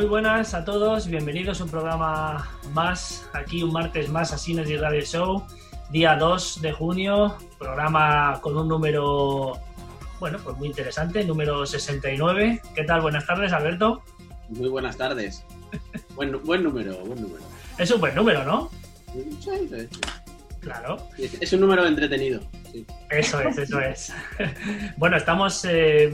Muy buenas a todos, bienvenidos a un programa más, aquí un martes más a Cines y Radio Show, día 2 de junio, programa con un número, bueno, pues muy interesante, número 69. ¿Qué tal? Buenas tardes, Alberto. Muy buenas tardes. buen, buen número, buen número. Es un buen número, ¿no? Sí, sí, sí. Claro. Es un número entretenido. Sí. Eso es, eso es. bueno, estamos eh,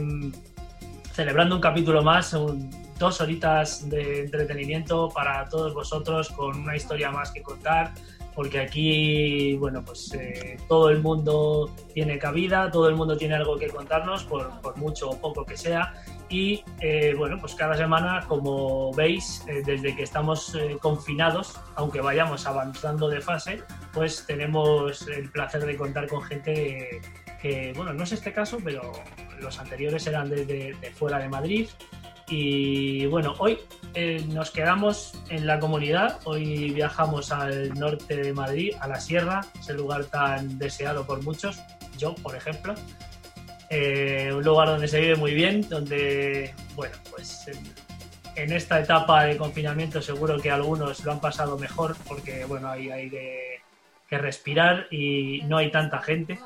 celebrando un capítulo más, un, dos horitas de entretenimiento para todos vosotros con una historia más que contar, porque aquí, bueno, pues eh, todo el mundo tiene cabida, todo el mundo tiene algo que contarnos, por, por mucho o poco que sea. Y eh, bueno, pues cada semana, como veis, eh, desde que estamos eh, confinados, aunque vayamos avanzando de fase, pues tenemos el placer de contar con gente que, bueno, no es este caso, pero los anteriores eran desde de fuera de Madrid. Y bueno, hoy eh, nos quedamos en la comunidad, hoy viajamos al norte de Madrid, a la sierra, ese lugar tan deseado por muchos, yo por ejemplo. Eh, un lugar donde se vive muy bien, donde, bueno, pues en, en, esta etapa de confinamiento seguro que algunos lo han pasado mejor porque, bueno, hay aire que respirar y no hay tanta gente.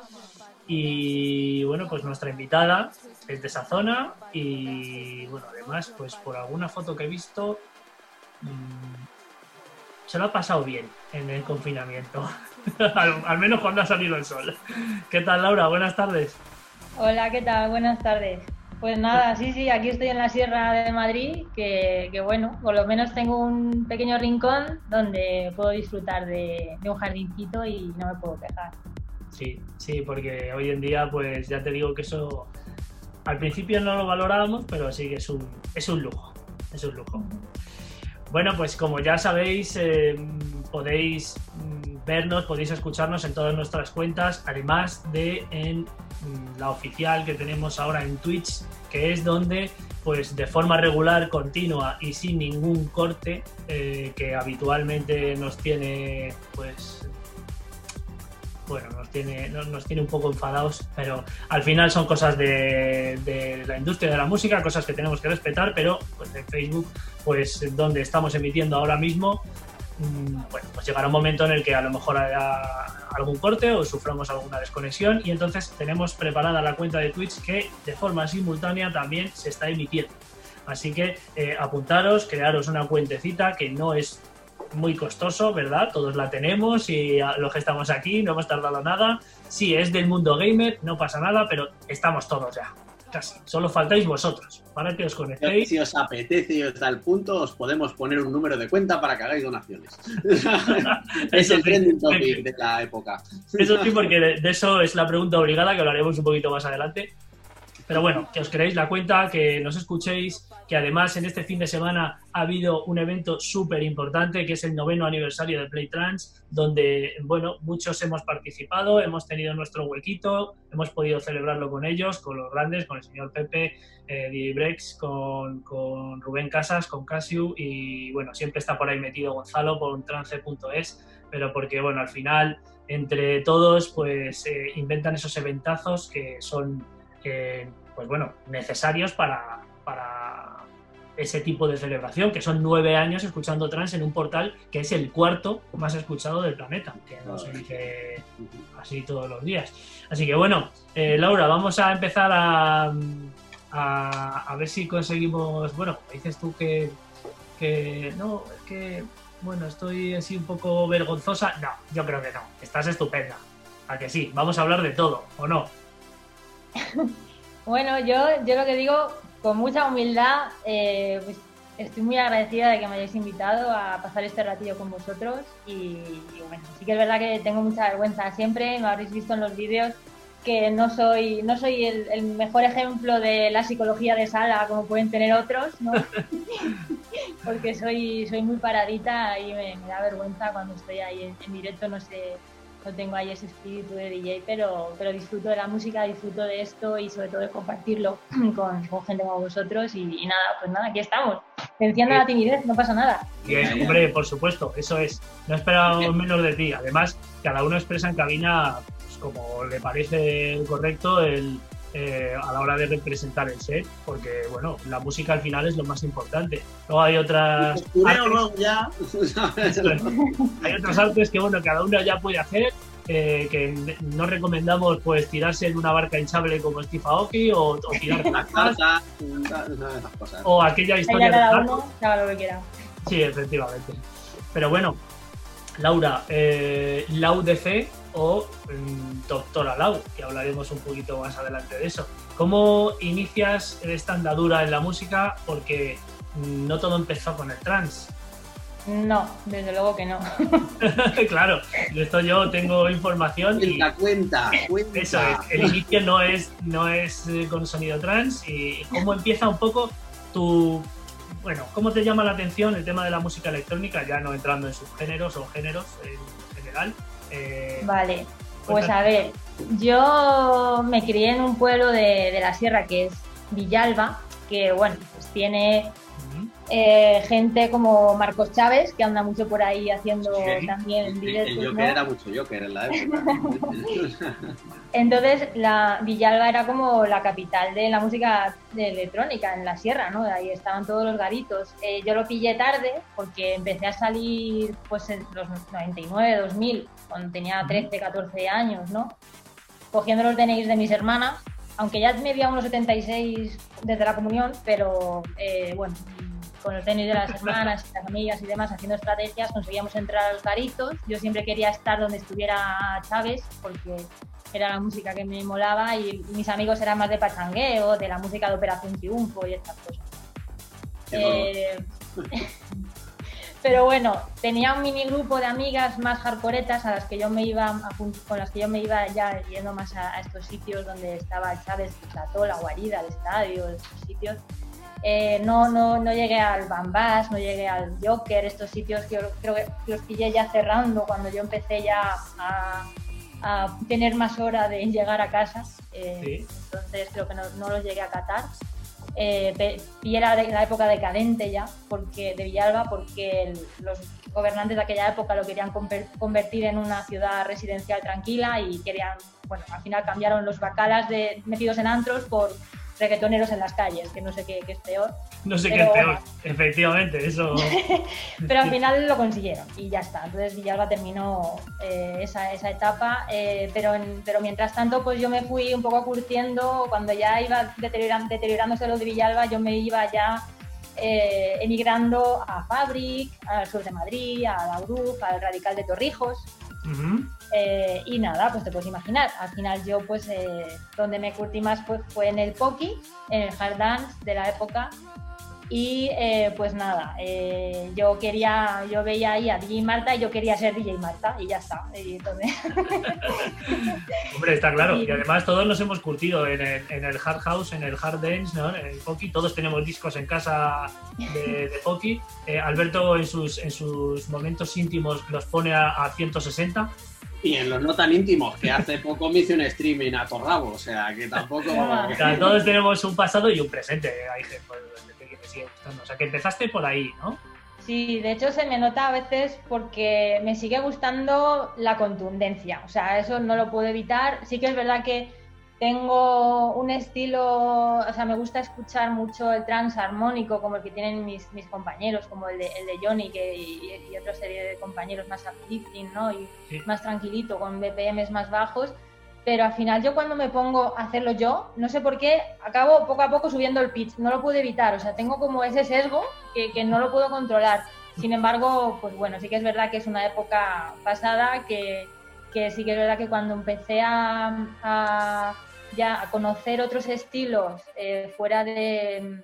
Y bueno, pues nuestra invitada es de esa zona y bueno, además, pues por alguna foto que he visto, mmm, se lo ha pasado bien en el confinamiento, al, al, menos cuando ha salido el sol. ¿Qué tal, Laura? Buenas tardes. Hola, ¿qué tal? Buenas tardes. Pues nada, sí, sí, aquí estoy en la Sierra de Madrid, que, que bueno, por lo menos tengo un pequeño rincón donde puedo disfrutar de, de un jardincito y no me puedo quejar. Sí, sí, porque hoy en día, pues ya te digo que eso al principio no lo valorábamos, pero sí que es un, es un lujo, es un lujo. Bueno, pues como ya sabéis, eh, podéis vernos, podéis escucharnos en todas nuestras cuentas, además de en la oficial que tenemos ahora en Twitch, que es donde, pues de forma regular, continua y sin ningún corte, eh, que habitualmente nos tiene, pues bueno, nos tiene, nos tiene un poco enfadados, pero al final son cosas de, la industria de la música, cosas que tenemos que respetar, pero pues en Facebook, pues donde estamos emitiendo ahora mismo, bueno, pues llegará un momento en el que a lo mejor haya algún corte o suframos alguna desconexión y entonces tenemos preparada la cuenta de Twitch que de forma simultánea también se está emitiendo. Así que eh, apuntaros, crearos una cuentecita que no es muy costoso, ¿verdad? Todos la tenemos y los que estamos aquí no hemos tardado nada. Sí, es del mundo gamer, no pasa nada, pero estamos todos ya. Casi. Solo faltáis vosotros para que os conectéis. Si os apetece y os da el punto, os podemos poner un número de cuenta para que hagáis donaciones. es el trending topic de la época. Eso sí, porque de, de eso es la pregunta obligada, que hablaremos un poquito más adelante. Pero bueno, que os creéis la cuenta, que nos escuchéis, que además en este fin de semana ha habido un evento súper importante, que es el noveno aniversario de Playtrans, donde, bueno, muchos hemos participado, hemos tenido nuestro huequito, hemos podido celebrarlo con ellos, con los grandes, con el señor Pepe, eh, Didi Brex, con, Rubén Casas, con Casiu, y bueno, siempre está por ahí metido Gonzalo por trance.es, pero porque, bueno, al final, entre todos, pues eh, inventan esos eventazos que son pues bueno, necesarios para, para, ese tipo de celebración, que son nueve años escuchando trans en un portal que es el cuarto más escuchado del planeta, que no se dice así todos los días. Así que bueno, eh, Laura, vamos a empezar a, a, ver si conseguimos, bueno, dices tú que, que no, es que, bueno, estoy así un poco vergonzosa. No, yo creo que no, estás estupenda. A que sí, vamos a hablar de todo, ¿o no? bueno, yo, yo lo que digo, con mucha humildad, eh, pues estoy muy agradecida de que me hayáis invitado a pasar este ratillo con vosotros y, y, bueno, sí que es verdad que tengo mucha vergüenza siempre, me habréis visto en los vídeos que no soy, no soy el, el, mejor ejemplo de la psicología de sala como pueden tener otros, ¿no? porque soy, soy muy paradita y me, me, da vergüenza cuando estoy ahí en, en directo, no sé, no tengo ahí ese espíritu de DJ, pero, pero disfruto de la música, disfruto de esto y sobre todo de compartirlo con, con gente como vosotros. Y, y, nada, pues nada, aquí estamos. Venciendo la timidez, no pasa nada. Bien, hombre, por supuesto, eso es. No esperábamos menos de ti. Además, cada uno expresa en cabina pues, como le parece correcto el, eh, a la hora de representar el set, porque bueno, la música al final es lo más importante. Luego hay otras. Artes, ya. hay otras artes que bueno, cada uno ya puede hacer. Eh, que no recomendamos pues tirarse en una barca hinchable como Steve Aoki o, o tirar las cosas o aquella historia de cada uno, lo que quiera. Sí, efectivamente. Pero bueno, Laura, eh, Lau de Fe o mm, Doctora Lau, que hablaremos un poquito más adelante de eso. ¿Cómo inicias esta andadura en la música? Porque mm, no todo empezó con el trance. No, desde luego que no. claro, esto yo tengo información y la cuenta, cuenta. Eso el inicio no es, no es eh, con sonido trans y cómo empieza un poco tu bueno, ¿cómo te llama la atención el tema de la música electrónica, ya no entrando en subgéneros o géneros en general? Eh, vale, pues a ver, yo me crié en un pueblo de, de la sierra que es Villalba, que bueno, pues tiene eh, gente como Marcos Chávez, que anda mucho por ahí haciendo también directos. El Joker era mucho Joker en la época. Entonces, la Villalba era como la capital de la música de electrónica en la sierra, ¿no? Ahí estaban todos los garitos. Eh, yo lo pillé tarde porque empecé a salir pues en los 99, 2000, cuando tenía 13, 14 años, ¿no? Cogiendo los DNIs de mis hermanas, aunque ya medía unos 76 desde la comunión, pero eh, bueno, con el tenis de las hermanas y las amigas y demás, haciendo estrategias, conseguíamos entrar a los garitos. Yo siempre quería estar donde estuviera Chávez, porque era la música que me molaba y mis amigos eran más de pachangueo, de la música de Operación Triunfo y estas cosas. Eh, pero bueno, tenía un mini grupo de amigas más hardcoretas a las que yo me iba con las que yo me iba ya yendo más a, estos sitios donde estaba Chávez, el la guarida, el estadio, estos sitios. Eh, no, no, no llegué al Bambas, no llegué al Joker, estos sitios que yo creo que los pillé ya cerrando cuando yo empecé ya a, tener más hora de llegar a casa. Eh, entonces creo que no, no, los llegué a catar. Eh, pillé la, época decadente ya porque de Villalba porque los gobernantes de aquella época lo querían convertir en una ciudad residencial tranquila y querían, bueno, al final cambiaron los bacalas de, metidos en antros por reggaetoneros en las calles, que no sé qué, es peor. No sé qué es peor, efectivamente, eso. pero al final lo consiguieron y ya está. Entonces Villalba terminó eh, esa, esa, etapa, eh, pero, pero mientras tanto, pues yo me fui un poco curtiendo. Cuando ya iba deteriorándose lo de Villalba, yo me iba ya eh, emigrando a Fabric, al sur de Madrid, a la al Radical de Torrijos. Eh, y nada, pues te puedes imaginar, al final yo pues eh, donde me curtí más pues, fue en el Poki, en el hard dance de la época. Y eh, pues nada, yo quería, yo veía ahí a DJ Marta y yo quería ser DJ Marta y ya está. Hombre, está claro. Y... además todos nos hemos curtido en el, hard house, en el hard dance, ¿no? en el Poki. Todos tenemos discos en casa de, de Poki. Alberto en sus, en sus momentos íntimos los pone a, a 160 y en los no tan íntimos, que hace poco me hice un streaming a Torrabo, o sea, que tampoco... O sea, todos tenemos un pasado y un presente, hay gente que me sigue gustando. O sea, que empezaste por ahí, ¿no? Sí, de hecho se me nota a veces porque me sigue gustando la contundencia, o sea, eso no lo puedo evitar. Sí que es verdad que tengo un estilo, o sea, me gusta escuchar mucho el trans armónico como el que tienen mis, mis compañeros, como el de, el de Johnny que, y, otra serie de compañeros más uplifting, ¿no? Y más tranquilito, con BPMs más bajos. Pero al final yo cuando me pongo a hacerlo yo, no sé por qué, acabo poco a poco subiendo el pitch, no lo puedo evitar, o sea, tengo como ese sesgo que, que no lo puedo controlar. Sin embargo, pues bueno, sí que es verdad que es una época pasada que, que sí que es verdad que cuando empecé a ya a conocer otros estilos eh, fuera de,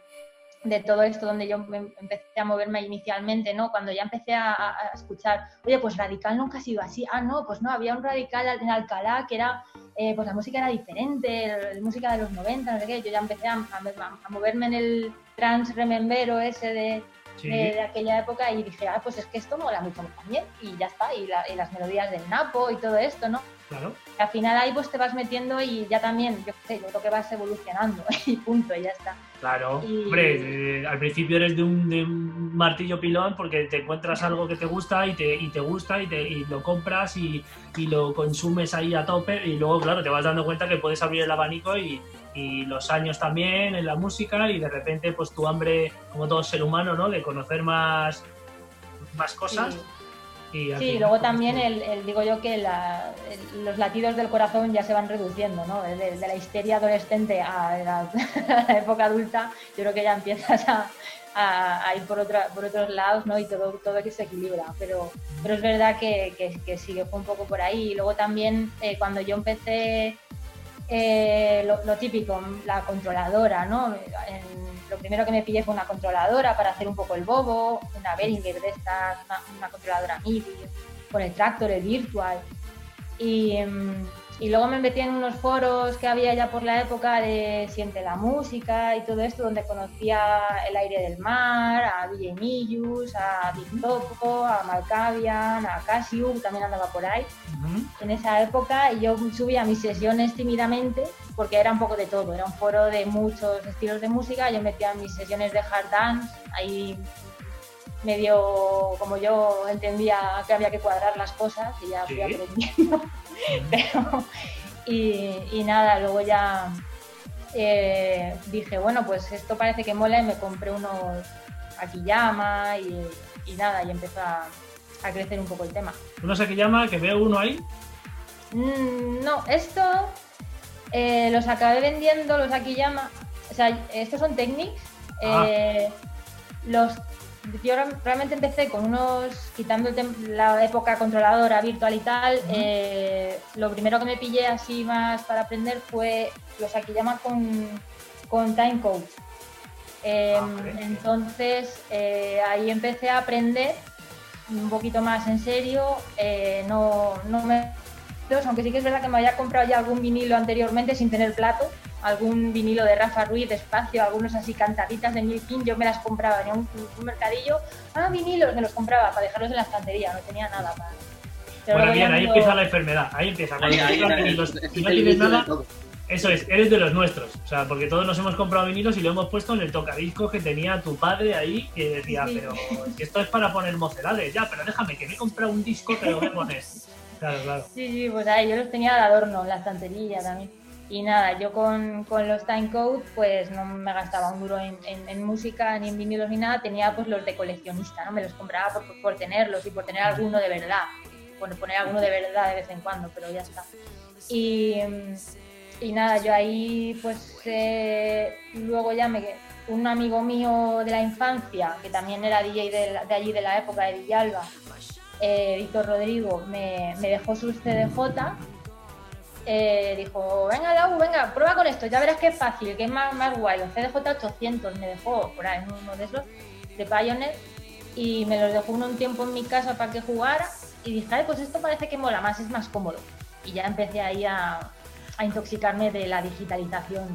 de, todo esto donde yo empecé a moverme inicialmente, ¿no? Cuando ya empecé a, escuchar, oye, pues radical nunca ha sido así, ah, no, pues no, había un radical en Alcalá que era, eh, pues la música era diferente, la música de los 90, no sé qué, yo ya empecé a, a moverme en el trans remembero ese de, de, aquella época y dije, ah, pues es que esto mola mucho también y ya está, y, y las melodías del Napo y todo esto, ¿no? Claro. Al final ahí pues te vas metiendo y ya también, yo sé, yo creo que vas evolucionando y punto, y ya está. Claro, hombre, eh, al principio eres de un, martillo pilón porque te encuentras algo que te gusta y te, y te gusta y, te, y lo compras y, y, lo consumes ahí a tope y luego, claro, te vas dando cuenta que puedes abrir el abanico y, y los años también en la música y de repente pues tu hambre, como todo ser humano, ¿no? De conocer más, más cosas. Sí. Y luego también el, digo yo que los latidos del corazón ya se van reduciendo, ¿no? De, la histeria adolescente a la, época adulta, yo creo que ya empiezas a, ir por, otra, por otros lados, ¿no? Y todo, todo que se equilibra. Pero, pero es verdad que, que, que sí, que fue un poco por ahí. Y luego también eh, cuando yo empecé eh, lo, típico, la controladora, ¿no? lo primero que me pillé fue una controladora para hacer un poco el bobo, una Behringer de estas, una, controladora MIDI, con el tractor, el virtual. Y, mm, y luego me metí en unos foros que había ya por la época de Siente la Música y todo esto, donde conocía el aire del mar, a Millus, a Big Topo, a Malkavian, a Casio, también andaba por ahí en esa época. Y yo subía mis sesiones tímidamente, porque era un poco de todo, era un foro de muchos estilos de música. Yo metía mis sesiones de hard dance, ahí medio como yo entendía que había que cuadrar las cosas y ya fui aprendiendo. y, nada, luego ya eh, dije, bueno, pues esto parece que mola y me compré unos Akiyama y, y nada, y empezó a, crecer un poco el tema. ¿Unos Akiyama que veo uno ahí? Mm, no, esto eh, los acabé vendiendo, los Akiyama, o sea, estos son Technics. Ah. Eh, los yo realmente empecé con unos, quitando la época controladora virtual y tal, eh, lo primero que me pillé así más para aprender fue los llaman con, con Timecode. Em, ah, entonces eh, ahí empecé a aprender un poquito más en serio, eh, no, no me aunque sí que es verdad que me había comprado ya algún vinilo anteriormente sin tener plato, algún vinilo de Rafa Ruiz, Espacio, algunos así cantaditas de Milkin, yo me las compraba, en un, mercadillo, ah, vinilos, me los compraba para dejarlos en la estantería, no tenía nada para... bueno, bien, ahí empieza la enfermedad, ahí empieza. Cuando ahí, si no tienes nada, eso es, eres de los nuestros. O sea, porque todos nos hemos comprado vinilos y lo hemos puesto en el tocadiscos que tenía tu padre ahí, que decía, pero esto es para poner mocedades, ya, pero déjame, que me he comprado un disco, que lo voy a poner. Claro, claro. Sí, sí, pues ahí yo los tenía de adorno en la estantería también. Y nada, yo con, con los timecode pues no me gastaba un duro en, en, música, ni en vinilos, ni nada. Tenía pues los de coleccionista, ¿no? Me los compraba por, por tenerlos y por tener alguno de verdad. Por poner alguno de verdad de vez en cuando, pero ya está. Y, y nada, yo ahí pues eh, luego ya me un amigo mío de la infancia, que también era DJ de, de allí de la época de Villalba, eh, Víctor Rodrigo, me, me dejó sus CDJ eh, dijo, venga Lau, venga, prueba con esto, ya verás que es fácil, que es más, más guay. Los CDJ 800 me dejó por ahí, uno de esos, de Pioneer, y me los dejó uno un tiempo en mi casa para que jugara, y dije, Ay, pues esto parece que mola más, es más cómodo. Y ya empecé ahí a, a intoxicarme de la digitalización.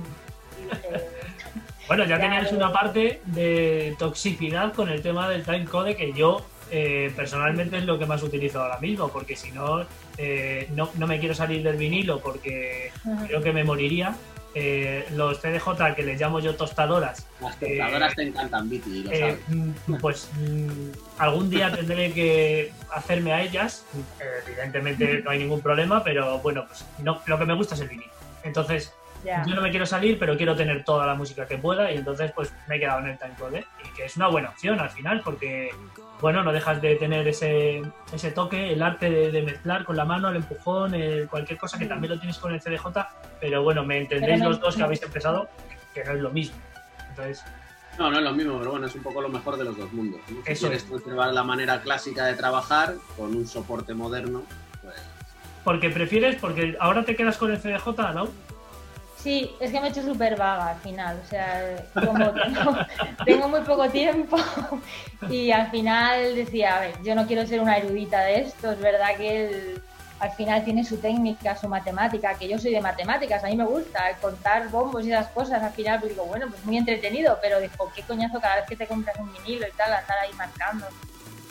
bueno, ya tenías una parte de toxicidad con el tema del timecode que yo eh, personalmente es lo que más utilizo ahora mismo, porque si no, eh, no, no, me quiero salir del vinilo porque creo que me moriría. Eh, los CDJ que les llamo yo tostadoras. Las tostadoras te encantan, Viti, mm, Pues mm, algún día tendré que hacerme a ellas. evidentemente no hay ningún problema, pero bueno, pues no, lo que me gusta es el vinilo. Entonces, yo no me quiero salir, pero quiero tener toda la música que pueda y entonces pues me he quedado en el timecode y que es una buena opción al final porque bueno, no dejas de tener ese, ese toque, el arte de, mezclar con la mano, el empujón, cualquier cosa que también lo tienes con el CDJ, pero bueno, me entendéis los dos que habéis empezado que no es lo mismo. Entonces, no, no es lo mismo, pero bueno, es un poco lo mejor de los dos mundos. Si quieres conservar la manera clásica de trabajar con un soporte moderno, pues... Porque prefieres, porque ahora te quedas con el CDJ, ¿no? Sí, es que me he hecho súper vaga al final, o sea, como tengo, muy poco tiempo y al final decía, a ver, yo no quiero ser una erudita de esto, es verdad que al final tiene su técnica, su matemática, que yo soy de matemáticas, a mí me gusta contar bombos y esas cosas, al final pues digo, bueno, pues muy entretenido, pero dijo, qué coñazo cada vez que te compras un vinilo y tal, andar ahí marcando.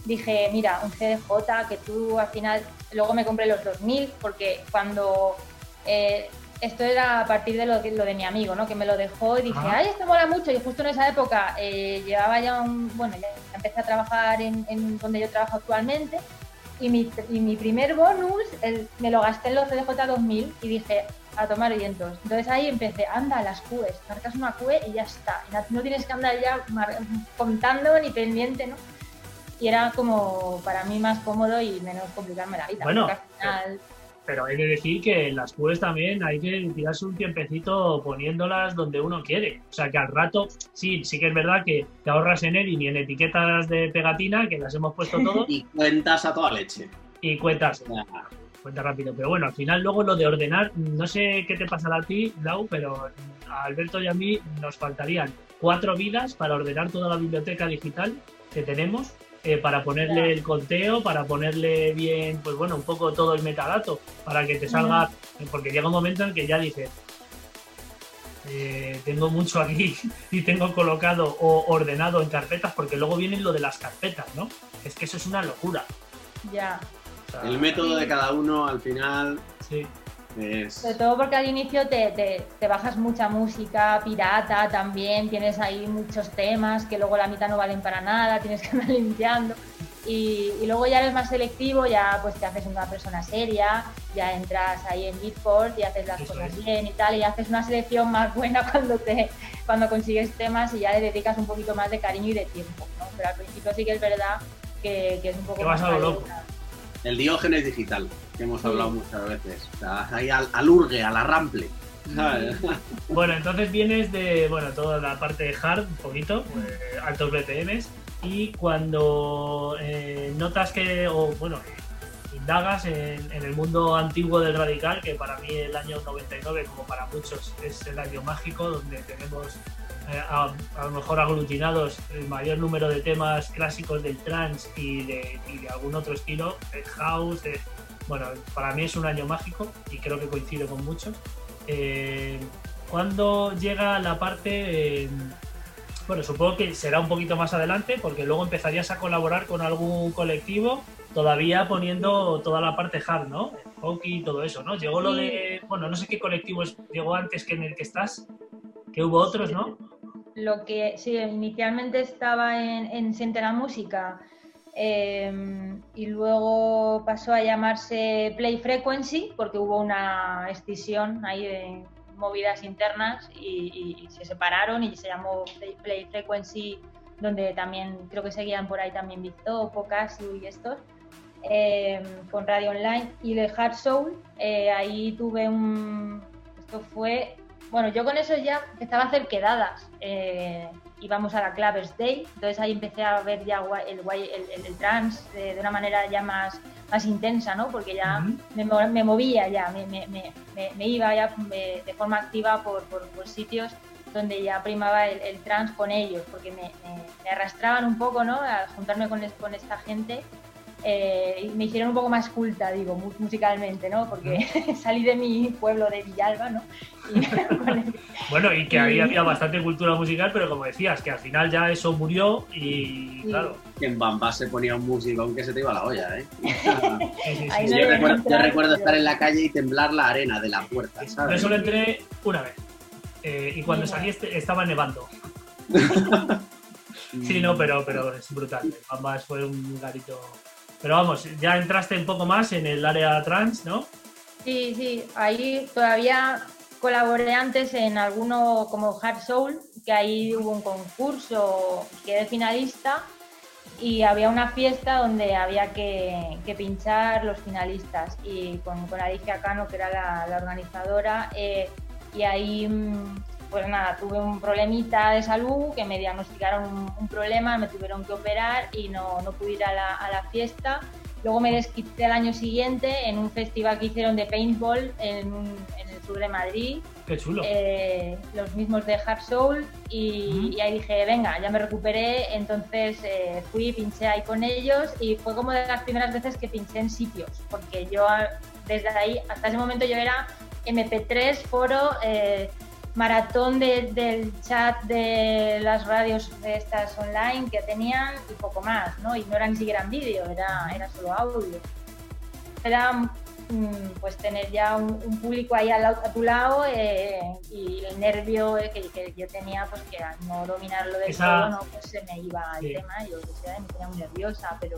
Dije, mira, un CDJ que tú al final, luego me compré los 2000 porque cuando... Eh, esto era a partir de lo, lo, de mi amigo, ¿no? Que me lo dejó y dije, ay, esto mola mucho. Y justo en esa época eh, llevaba ya un, bueno, ya empecé a trabajar en, donde yo trabajo actualmente Y mi, y mi primer bonus me lo gasté en los CDJ 2000 y dije, a tomar vientos. Entonces ahí empecé, anda, las QEs, marcas una QE y ya está. No, tienes que andar ya contando ni pendiente, ¿no? Y era como para mí más cómodo y menos complicarme la vida. Bueno, pero hay que decir que las QEs también hay que tirarse un tiempecito poniéndolas donde uno quiere. O sea que al rato, sí, sí que es verdad que te ahorras en él y en etiquetas de pegatina, que las hemos puesto todos. y cuentas a toda leche. Y cuentas cuenta rápido. Pero bueno, al final luego lo de ordenar, no sé qué te pasará a ti, Lau, pero a Alberto y a mí nos faltarían cuatro vidas para ordenar toda la biblioteca digital que tenemos, eh, para ponerle el conteo, para ponerle bien, pues bueno, un poco todo el metadato, para que te salga, porque llega un momento en que ya dices, eh, tengo mucho aquí y tengo colocado o ordenado en carpetas, porque luego viene lo de las carpetas, ¿no? Es que eso es una locura. Ya el método de cada uno al final sí. Es... Sobre todo porque al inicio te, te, bajas mucha música pirata también, tienes ahí muchos temas que luego la mitad no valen para nada, tienes que andar limpiando. Y, y, luego ya eres más selectivo, ya pues te haces una persona seria, ya entras ahí en Beatport y haces las cosas bien y tal, y haces una selección más buena cuando te cuando consigues temas y ya le dedicas un poquito más de cariño y de tiempo, ¿no? Pero al principio sí que es verdad que, que es un poco más... a lo loco el diógenes digital, que hemos hablado muchas veces. O sea, ahí al, al urge, al arrample. Bueno, entonces vienes de bueno toda la parte de hard, un poquito, pues, altos BPMs, y cuando eh, notas que, o bueno, indagas en, en, el mundo antiguo del radical, que para mí el año 99, como para muchos, es el año mágico, donde tenemos eh, a, lo mejor aglutinados el mayor número de temas clásicos del trance y de, algún otro estilo, el house. Bueno, para mí es un año mágico y creo que coincido con muchos. Eh, cuando llega la parte, bueno, supongo que será un poquito más adelante porque luego empezarías a colaborar con algún colectivo todavía poniendo toda la parte hard, ¿no? Y todo eso, ¿no? Llegó lo de, bueno, no sé qué colectivo llegó antes que en el que estás, que hubo otros, ¿no? lo que sí, inicialmente estaba en, en la Música em, y luego pasó a llamarse Play Frequency porque hubo una escisión ahí de movidas internas y, se separaron y se llamó Play, Frequency donde también creo que seguían por ahí también Victor, Casio y estos em, con Radio Online y de Hard Soul eh, ahí tuve un esto fue bueno, yo con eso ya empezaba a hacer quedadas. Eh, íbamos a la Clavers Day, entonces ahí empecé a ver ya el, el, el, trans de, una manera ya más, más intensa, ¿no? Porque ya me, me, movía ya, me, me, me iba ya de forma activa por, por, sitios donde ya primaba el, trans con ellos, porque me, arrastraban un poco, ¿no? A juntarme con, con esta gente eh, me hicieron un poco más culta, digo, musicalmente, ¿no? Porque salí de mi pueblo de Villalba, ¿no? bueno, y que ahí había bastante cultura musical, pero como decías, que al final ya eso murió y claro. En Bamba se ponía un músico aunque se te iba la olla, ¿eh? yo, recuerdo, estar en la calle y temblar la arena de la puerta, ¿sabes? Yo solo entré una vez. Eh, y cuando salí este, estaba nevando. sí, no, pero, pero es brutal. Bamba fue un garito pero vamos, ya entraste un poco más en el área trans, ¿no? Sí, sí, ahí todavía colaboré antes en alguno como Hard Soul, que ahí hubo un concurso, quedé finalista y había una fiesta donde había que, pinchar los finalistas y con, con Alicia Cano, que era la, organizadora, eh, y ahí mm, pues nada, tuve un problemita de salud, que me diagnosticaron un, problema, me tuvieron que operar y no, no pude ir a la, a la, fiesta. Luego me desquité el año siguiente en un festival que hicieron de paintball en, en el sur de Madrid. Qué chulo. Eh, los mismos de Hard Soul y, y, ahí dije, venga, ya me recuperé, entonces eh, fui, pinché ahí con ellos y fue como de las primeras veces que pinché en sitios, porque yo desde ahí hasta ese momento yo era MP3, foro... Eh, maratón del chat de las radios de estas online que tenían y poco más, ¿no? Y no era ni siquiera en vídeo, era, era solo audio. Era mm, pues tener ya un, público ahí a, tu lado eh, y el nervio eh, que, yo tenía, pues que al no dominarlo del todo, ¿no? pues se me iba el tema, yo me ponía muy nerviosa, pero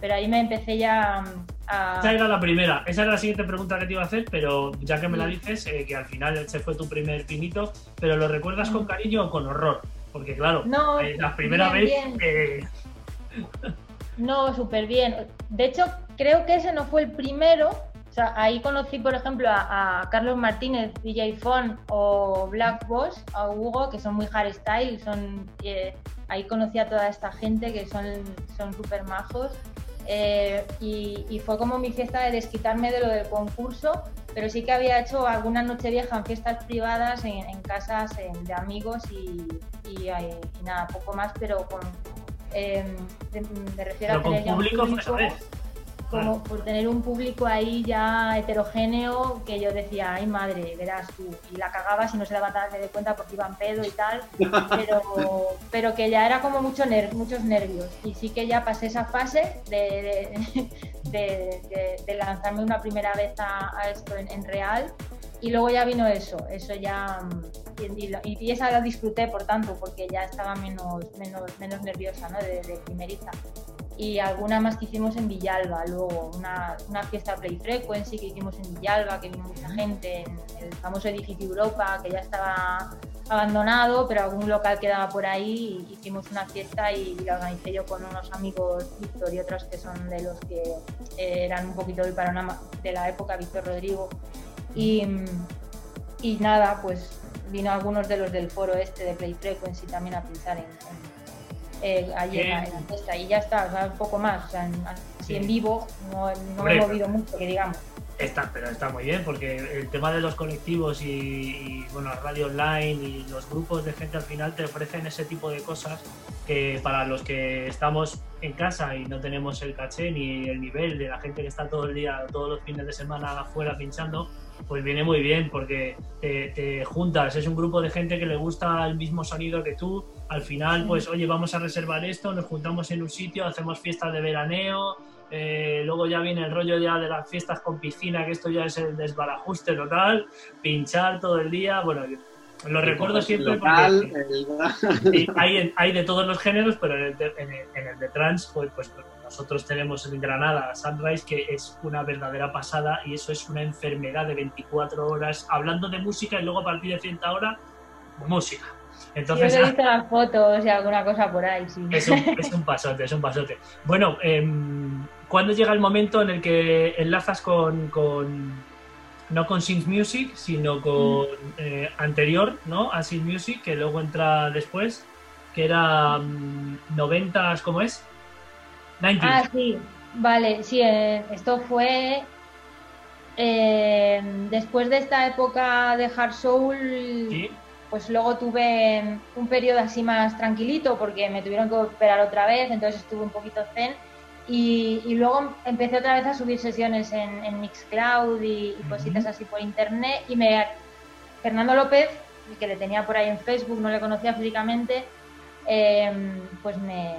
pero ahí me empecé ya a... Esa era la primera, esa era la siguiente pregunta que te iba a hacer, pero ya que me la dices, eh, que al final ese fue tu primer pinito, pero ¿lo recuerdas con cariño o con horror? Porque claro, no, eh, la primera vez... Eh, no, súper bien. De hecho, creo que ese no fue el primero. O sea, ahí conocí, por ejemplo, a, Carlos Martínez, DJ Fon o Black Boss, a Hugo, que son muy hardstyle. Son, ahí conocí a toda esta gente que son súper majos. Eh, y, fue como mi fiesta de desquitarme de lo del concurso, pero sí que había hecho alguna noche vieja en fiestas privadas, en, casas de amigos y, y, nada, poco más, pero con, eh, me refiero a público, un público como por tener un público ahí ya heterogéneo que yo decía, ay madre, verás tú, y la cagaba si no se daba de cuenta porque iban pedo y tal, pero, pero que ya era como mucho muchos nervios. Y sí que ya pasé esa fase de, de, lanzarme una primera vez a, esto en, real y luego ya vino eso, eso ya, y, y, esa la disfruté por tanto, porque ya estaba menos, menos, menos nerviosa, ¿no? De, de primeriza y alguna más que hicimos en Villalba, luego una, una, fiesta Play Frequency que hicimos en Villalba, que vino mucha gente, en el famoso edificio Europa, que ya estaba abandonado, pero algún local quedaba por ahí, y hicimos una fiesta y la organicé yo con unos amigos, Víctor y otros que son de los que eran un poquito del panorama de la época, Víctor Rodrigo, y, y nada, pues vino algunos de los del foro este de Play Frequency también a pensar en eh, allí en la, fiesta. Y ya está, o sea, un poco más, o sea, así en vivo no, no me he movido mucho, que digamos. Está, pero está muy bien porque el tema de los colectivos y, bueno, la radio online y los grupos de gente al final te ofrecen ese tipo de cosas que para los que estamos en casa y no tenemos el caché ni el nivel de la gente que está todo el día, todos los fines de semana afuera pinchando, pues viene muy bien porque te, juntas, es un grupo de gente que le gusta el mismo sonido que tú, al final pues oye vamos a reservar esto, nos juntamos en un sitio, hacemos fiestas de veraneo, eh, luego ya viene el rollo ya de las fiestas con piscina, que esto ya es el desbarajuste total, pinchar todo el día, bueno, lo recuerdo siempre porque hay, de todos los géneros, pero en el de, trans, pues, pues, nosotros tenemos en Granada Sunrise, que es una verdadera pasada y eso es una enfermedad de 24 horas, hablando de música y luego a partir de cierta hora, música. Entonces, Yo he visto las fotos y alguna cosa por ahí, sí. Es un, es un pasote, es un pasote. Bueno, eh, ¿cuándo llega el momento en el que enlazas con, no con Synth Music, sino con mm. eh, anterior, ¿no? A Synth Music, que luego entra después, que era 90, mm, ¿cómo es? 90. Ah, sí, vale, sí, eh, esto fue eh, después de esta época de Hard Soul. Pues luego tuve un periodo así más tranquilito porque me tuvieron que operar otra vez, entonces estuve un poquito zen y, luego empecé otra vez a subir sesiones en, Mixcloud y, cositas así por internet. Y me Fernando López, que le tenía por ahí en Facebook, no le conocía físicamente, em, pues me,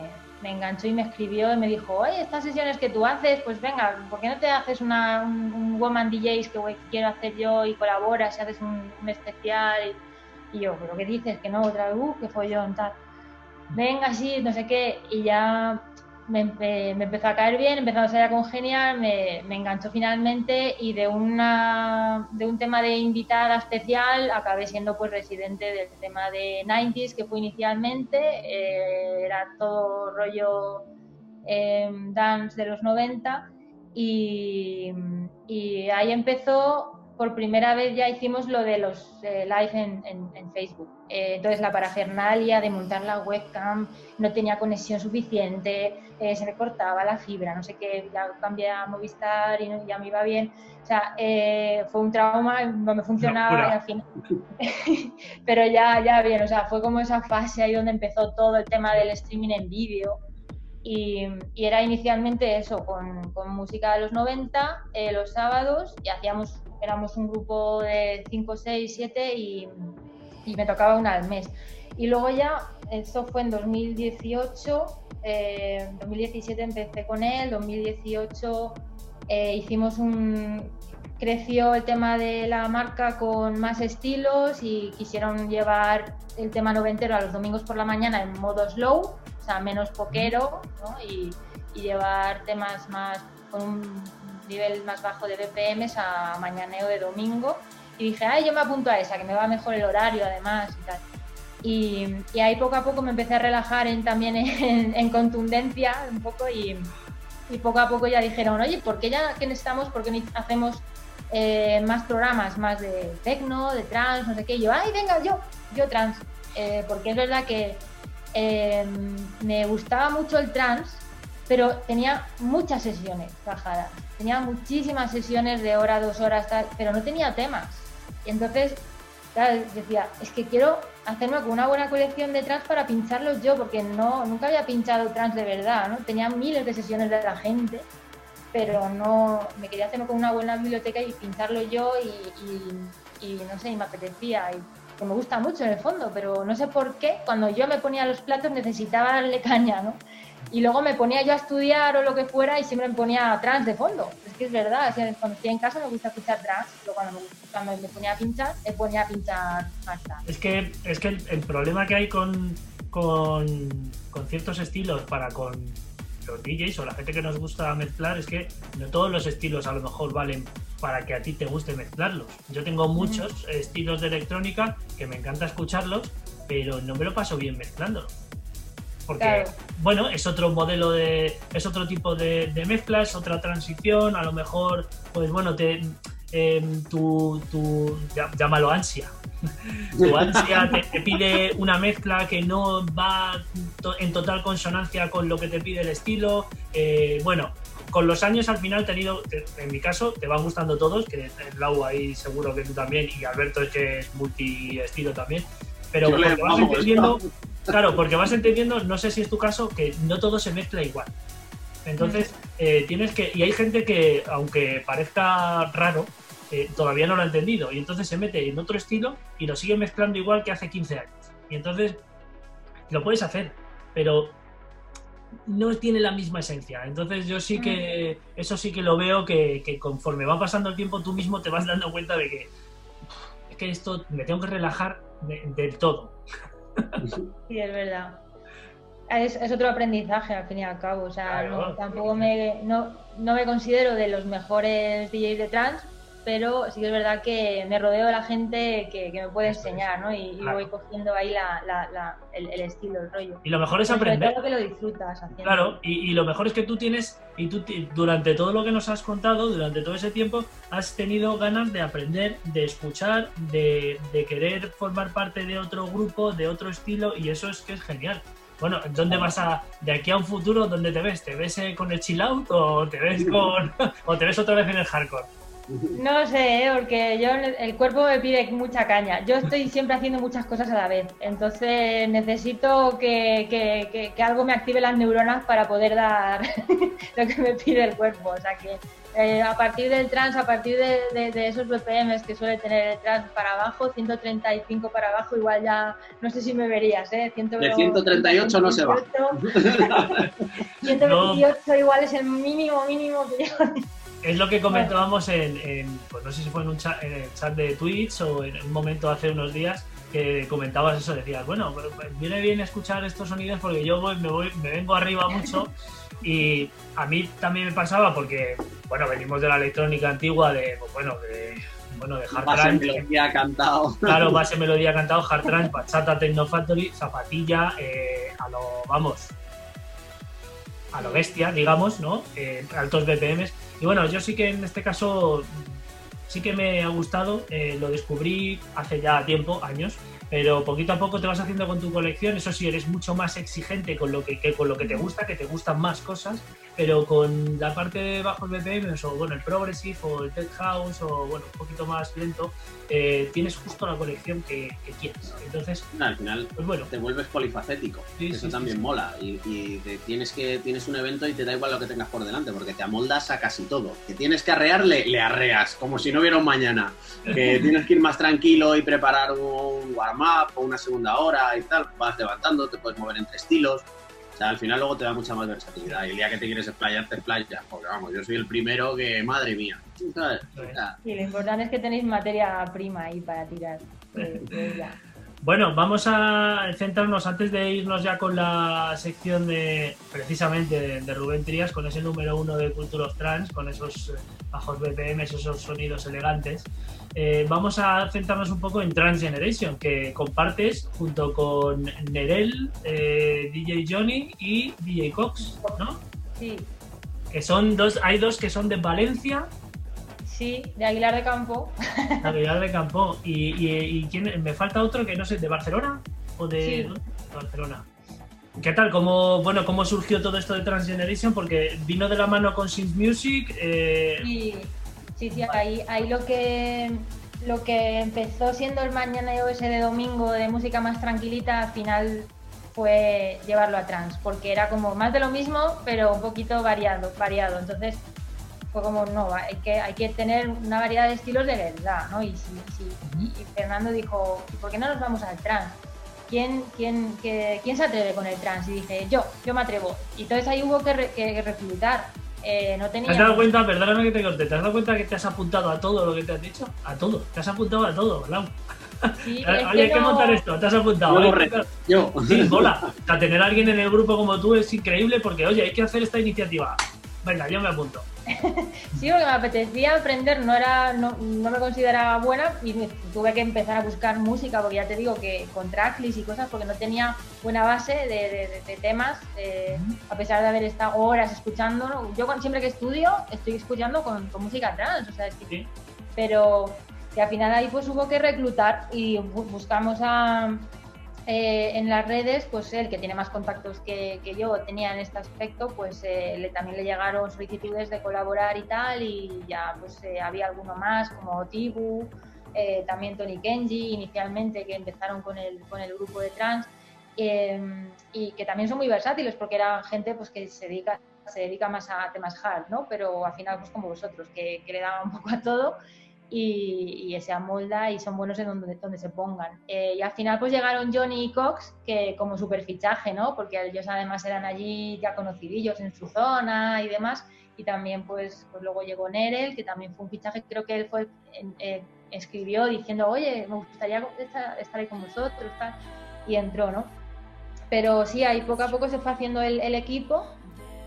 enganchó y me escribió y me dijo, oye, estas sesiones que tú haces, pues venga, ¿por qué no te haces una, un, Woman DJs que quiero hacer yo y colaboras y haces un, especial? Y, yo, ¿pero qué dices? Que no, otra vez, uh, que follón, tal. Venga, sí, no sé qué. Y ya me, empezó a caer bien, empezó a ser congenial, me, me enganchó finalmente y de, una, de un tema de invitada especial acabé siendo pues residente del tema de 90s que fue inicialmente, eh, era todo rollo em, dance de los 90 y, y ahí empezó por primera vez ya hicimos lo de los eh, live en, Facebook. Eh, entonces la parafernalia de montar la webcam no tenía conexión suficiente, eh, se me cortaba la fibra, no sé qué, ya cambié a Movistar y ya me iba bien. O sea, fue un trauma, no me funcionaba y al final. Pero ya, ya bien, o sea, fue como esa fase ahí donde empezó todo el tema del streaming en vídeo. Y, era inicialmente eso, con, con música de los 90, los sábados, y hacíamos éramos un grupo de 5, 6, 7 y, me tocaba una al mes. Y luego ya, eso fue en 2018, eh, 2017 empecé con él, 2018 eh, hicimos un... creció el tema de la marca con más estilos y quisieron llevar el tema noventero a los domingos por la mañana en modo slow, o sea, menos poquero, ¿no? Y, llevar temas más con un nivel más bajo de BPMs a mañaneo de domingo. Y dije, ay, yo me apunto a esa, que me va mejor el horario además y tal. Y, ahí poco a poco me empecé a relajar en, también en, contundencia un poco y, y, poco a poco ya dijeron, oye, ¿por qué ya que necesitamos, por qué hacemos eh, más programas, más de techno, de trans, no sé qué? Y yo, ay, venga, yo, yo trans. Eh, porque es verdad que eh, me gustaba mucho el trans, pero tenía muchas sesiones bajadas. Tenía muchísimas sesiones de hora, dos horas, tal, pero no tenía temas. Y entonces, claro, decía, es que quiero hacerme con una buena colección de trans para pincharlos yo, porque no, nunca había pinchado trans de verdad, ¿no? Tenía miles de sesiones de la gente, pero no, me quería hacerme con una buena biblioteca y pincharlo yo y, no sé, y me apetecía. Y, me gusta mucho en el fondo, pero no sé por qué, cuando yo me ponía los platos necesitaba darle caña, ¿no? Y luego me ponía yo a estudiar o lo que fuera y siempre me ponía trans de fondo. Es que es verdad, cuando estoy en casa me gusta escuchar trans, pero cuando me, ponía a pinchar, me ponía a pinchar más trans. Es que, es que el, problema que hay con, con, con, ciertos estilos para con los DJs o la gente que nos gusta mezclar es que no todos los estilos a lo mejor valen para que a ti te guste mezclarlos. Yo tengo muchos estilos de electrónica que me encanta escucharlos, pero no me lo paso bien mezclándolos porque bueno, es otro modelo de, es otro tipo de, mezcla, es otra transición, a lo mejor, pues bueno, te, em, tu, tu, llámalo ansia. tu ansia te, pide una mezcla que no va en total consonancia con lo que te pide el estilo. Eh, bueno, con los años al final he tenido, en mi caso, te van gustando todos, que Lau ahí seguro que tú también, y Alberto es que es multi estilo también. Pero porque vas entendiendo, claro, porque vas entendiendo, no sé si es tu caso, que no todo se mezcla igual. Entonces, eh, tienes que. Y hay gente que, aunque parezca raro, eh, todavía no lo ha entendido. Y entonces se mete en otro estilo y lo sigue mezclando igual que hace 15 años. Y entonces lo puedes hacer, pero no tiene la misma esencia. Entonces yo sí que, eso sí que lo veo que, que conforme va pasando el tiempo tú mismo te vas dando cuenta de que es que esto me tengo que relajar del todo. Sí, es verdad. Es, otro aprendizaje al fin y al cabo. O sea, tampoco me, no, no, me considero de los mejores DJs de trans, pero sí que es verdad que me rodeo de la gente que, me puede enseñar, ¿no? Y, voy cogiendo ahí el, estilo, el rollo. Y lo mejor es aprender. Claro que lo disfrutas haciendo. Claro, y, lo mejor es que tú tienes, y tú durante todo lo que nos has contado, durante todo ese tiempo, has tenido ganas de aprender, de escuchar, de, querer formar parte de otro grupo, de otro estilo, y eso es que es genial. Bueno, ¿dónde vas a, de aquí a un futuro, dónde te ves? ¿Te ves eh, con el chill out o te ves con, o te ves otra vez en el hardcore? No sé, ¿eh? porque yo el cuerpo me pide mucha caña. Yo estoy siempre haciendo muchas cosas a la vez, entonces necesito que, algo me active las neuronas para poder dar lo que me pide el cuerpo. O sea que eh, a partir del trans, a partir de, esos BPMs que suele tener el trans para abajo, 135 para abajo, igual ya no sé si me verías, ¿eh? de 138 no se va. 128 igual es el mínimo mínimo que yo es lo que comentábamos en, pues no sé si fue en, un chat, en el chat de Twitch o en un momento hace unos días que comentabas eso, decías, bueno, viene bien escuchar estos sonidos porque yo voy, me, voy, me vengo arriba mucho y a mí también me pasaba porque, bueno, venimos de la electrónica antigua, de, pues bueno, de, bueno, de hard base melodía cantado. Claro, base melodía cantado, hard trance, bachata, techno factory, zapatilla, eh, a lo, vamos, a lo bestia, digamos, ¿no? Eh, altos BPMs y bueno, yo sí que en este caso sí que me ha gustado, eh, lo descubrí hace ya tiempo, años, pero poquito a poco te vas haciendo con tu colección, eso sí, eres mucho más exigente con lo que, con lo que te gusta, que te gustan más cosas, pero con la parte de bajos BPM, o bueno, el Progressive o el Tech House o bueno, un poquito más lento, eh, tienes justo la colección que, quieres. Entonces, al final pues bueno. te vuelves polifacético, eso también mola, y, tienes, que, tienes un evento y te da igual lo que tengas por delante, porque te amoldas a casi todo. Que tienes que arrearle, le arreas, como si no hubiera un mañana. Que tienes que ir más tranquilo y preparar un warm-up o una segunda hora y tal, vas levantando, te puedes mover entre estilos. O sea, al final luego te da mucha más versatilidad. Y el día que te quieres explayar, te explayas. Porque vamos, yo soy el primero que, madre mía. ¿sabes? Sí, lo importante es que tenéis materia prima ahí para tirar. Bueno, vamos a centrarnos antes de irnos ya con la sección de precisamente de, Rubén Trías, con ese número uno de Culture Trans, con esos eh, bajos BPM, esos sonidos elegantes. Eh, vamos a centrarnos un poco en Trans Generation, que compartes junto con Nerel, eh, DJ Johnny y DJ Cox, ¿no? Sí. Que son dos, hay dos que son de Valencia Sí, de Aguilar de Campo. Aguilar de Campo. ¿Y, quién, me falta otro que no sé, de Barcelona? ¿O de, Barcelona? ¿Qué tal? ¿Cómo, bueno, ¿Cómo surgió todo esto de Transgeneration? Porque vino de la mano con Synth Music. Eh... Sí, sí, sí ahí, ahí lo que lo que empezó siendo el Mañana iOS de domingo de música más tranquilita, al final fue llevarlo a trans, porque era como más de lo mismo, pero un poquito variado, variado. Entonces fue como, no, hay que, hay que tener una variedad de estilos de verdad, ¿no? Y, Fernando dijo, ¿y por qué no nos vamos al trans? ¿Quién, quién, ¿Quién se atreve con el trans? Y dije, yo, yo me atrevo. Y entonces ahí hubo que, reclutar. Eh, no tenía... ¿Te has dado cuenta, perdóname que te corte, ¿te has dado cuenta que te has apuntado a todo lo que te has dicho? A todo, te has apuntado a todo, ¿verdad? Sí, Oye, hay que montar esto, te has apuntado. Yo, yo. Sí, mola. O tener a alguien en el grupo como tú es increíble porque, oye, hay que hacer esta iniciativa. Venga, yo me apunto. sí, porque me apetecía aprender, no, era, no, me consideraba buena y tuve que empezar a buscar música, porque ya te digo que con tracklist y cosas, porque no tenía buena base de, temas, eh, a pesar de haber estado horas escuchando. Yo siempre que estudio, estoy escuchando con, música trans, o sea, pero que al final ahí pues hubo que reclutar y buscamos a eh, en las redes, pues el que tiene más contactos que, yo tenía en este aspecto, pues eh, también le llegaron solicitudes de colaborar y tal, y ya pues eh, había alguno más, como Tibu, también Tony Kenji, inicialmente, que empezaron con el, con el grupo de trans, em, y que también son muy versátiles, porque eran gente pues que se dedica se dedica más a temas hard, ¿no? Pero al final, pues como vosotros, que, que le daban un poco a todo y, se amolda y son buenos en donde, donde se pongan. Eh, y al final pues llegaron Johnny y Cox, que como super fichaje, ¿no? Porque ellos además eran allí ya conocidillos en su zona y demás. Y también pues, pues luego llegó Nerel, que también fue un fichaje, creo que él fue, eh, escribió diciendo, oye, me gustaría estar, ahí con vosotros, y entró, ¿no? Pero sí, ahí poco a poco se fue haciendo el, el equipo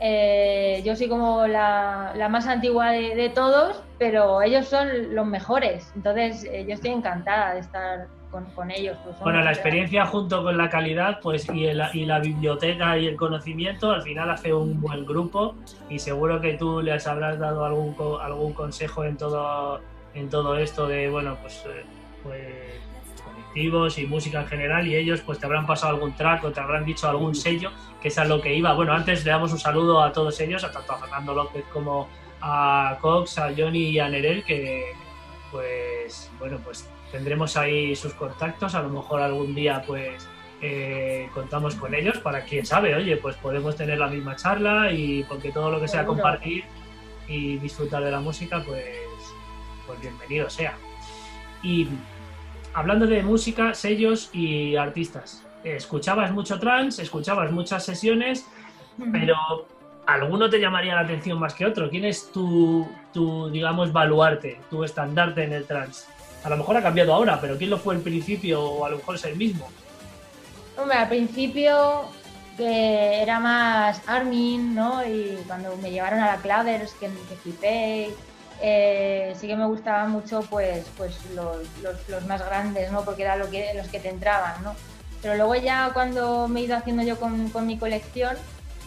eh, yo soy como la, más antigua de, todos, pero ellos son los mejores. Entonces, eh, yo estoy encantada de estar con, ellos. Pues bueno, la experiencia junto con la calidad pues y, la biblioteca y el conocimiento al final hace un buen grupo y seguro que tú les habrás dado algún, algún consejo en todo, en todo esto de, bueno, pues, eh, y música en general y ellos pues te habrán pasado algún track o te habrán dicho algún sello que es a lo que iba. Bueno, antes le damos un saludo a todos ellos, a tanto a Fernando López como a Cox, a Johnny y a Nerel que pues bueno pues tendremos ahí sus contactos, a lo mejor algún día pues eh, contamos con ellos para quien sabe, oye, pues podemos tener la misma charla y porque todo lo que sea compartir y disfrutar de la música, pues, pues bienvenido sea. Y hablando de música, sellos y artistas, escuchabas mucho trance, escuchabas muchas sesiones, pero ¿alguno te llamaría la atención más que otro? ¿Quién es tu, tu digamos, baluarte, tu estandarte en el trance? A lo mejor ha cambiado ahora, pero ¿quién lo fue al principio o a lo mejor es el mismo? Hombre, al principio que era más Armin, ¿no? Y cuando me llevaron a la Clavers, que, que flipé, eh, sí que me gustaban mucho pues, pues los, los, más grandes, ¿no? Porque eran lo que, los que te entraban, ¿no? Pero luego ya cuando me he ido haciendo yo con, con mi colección,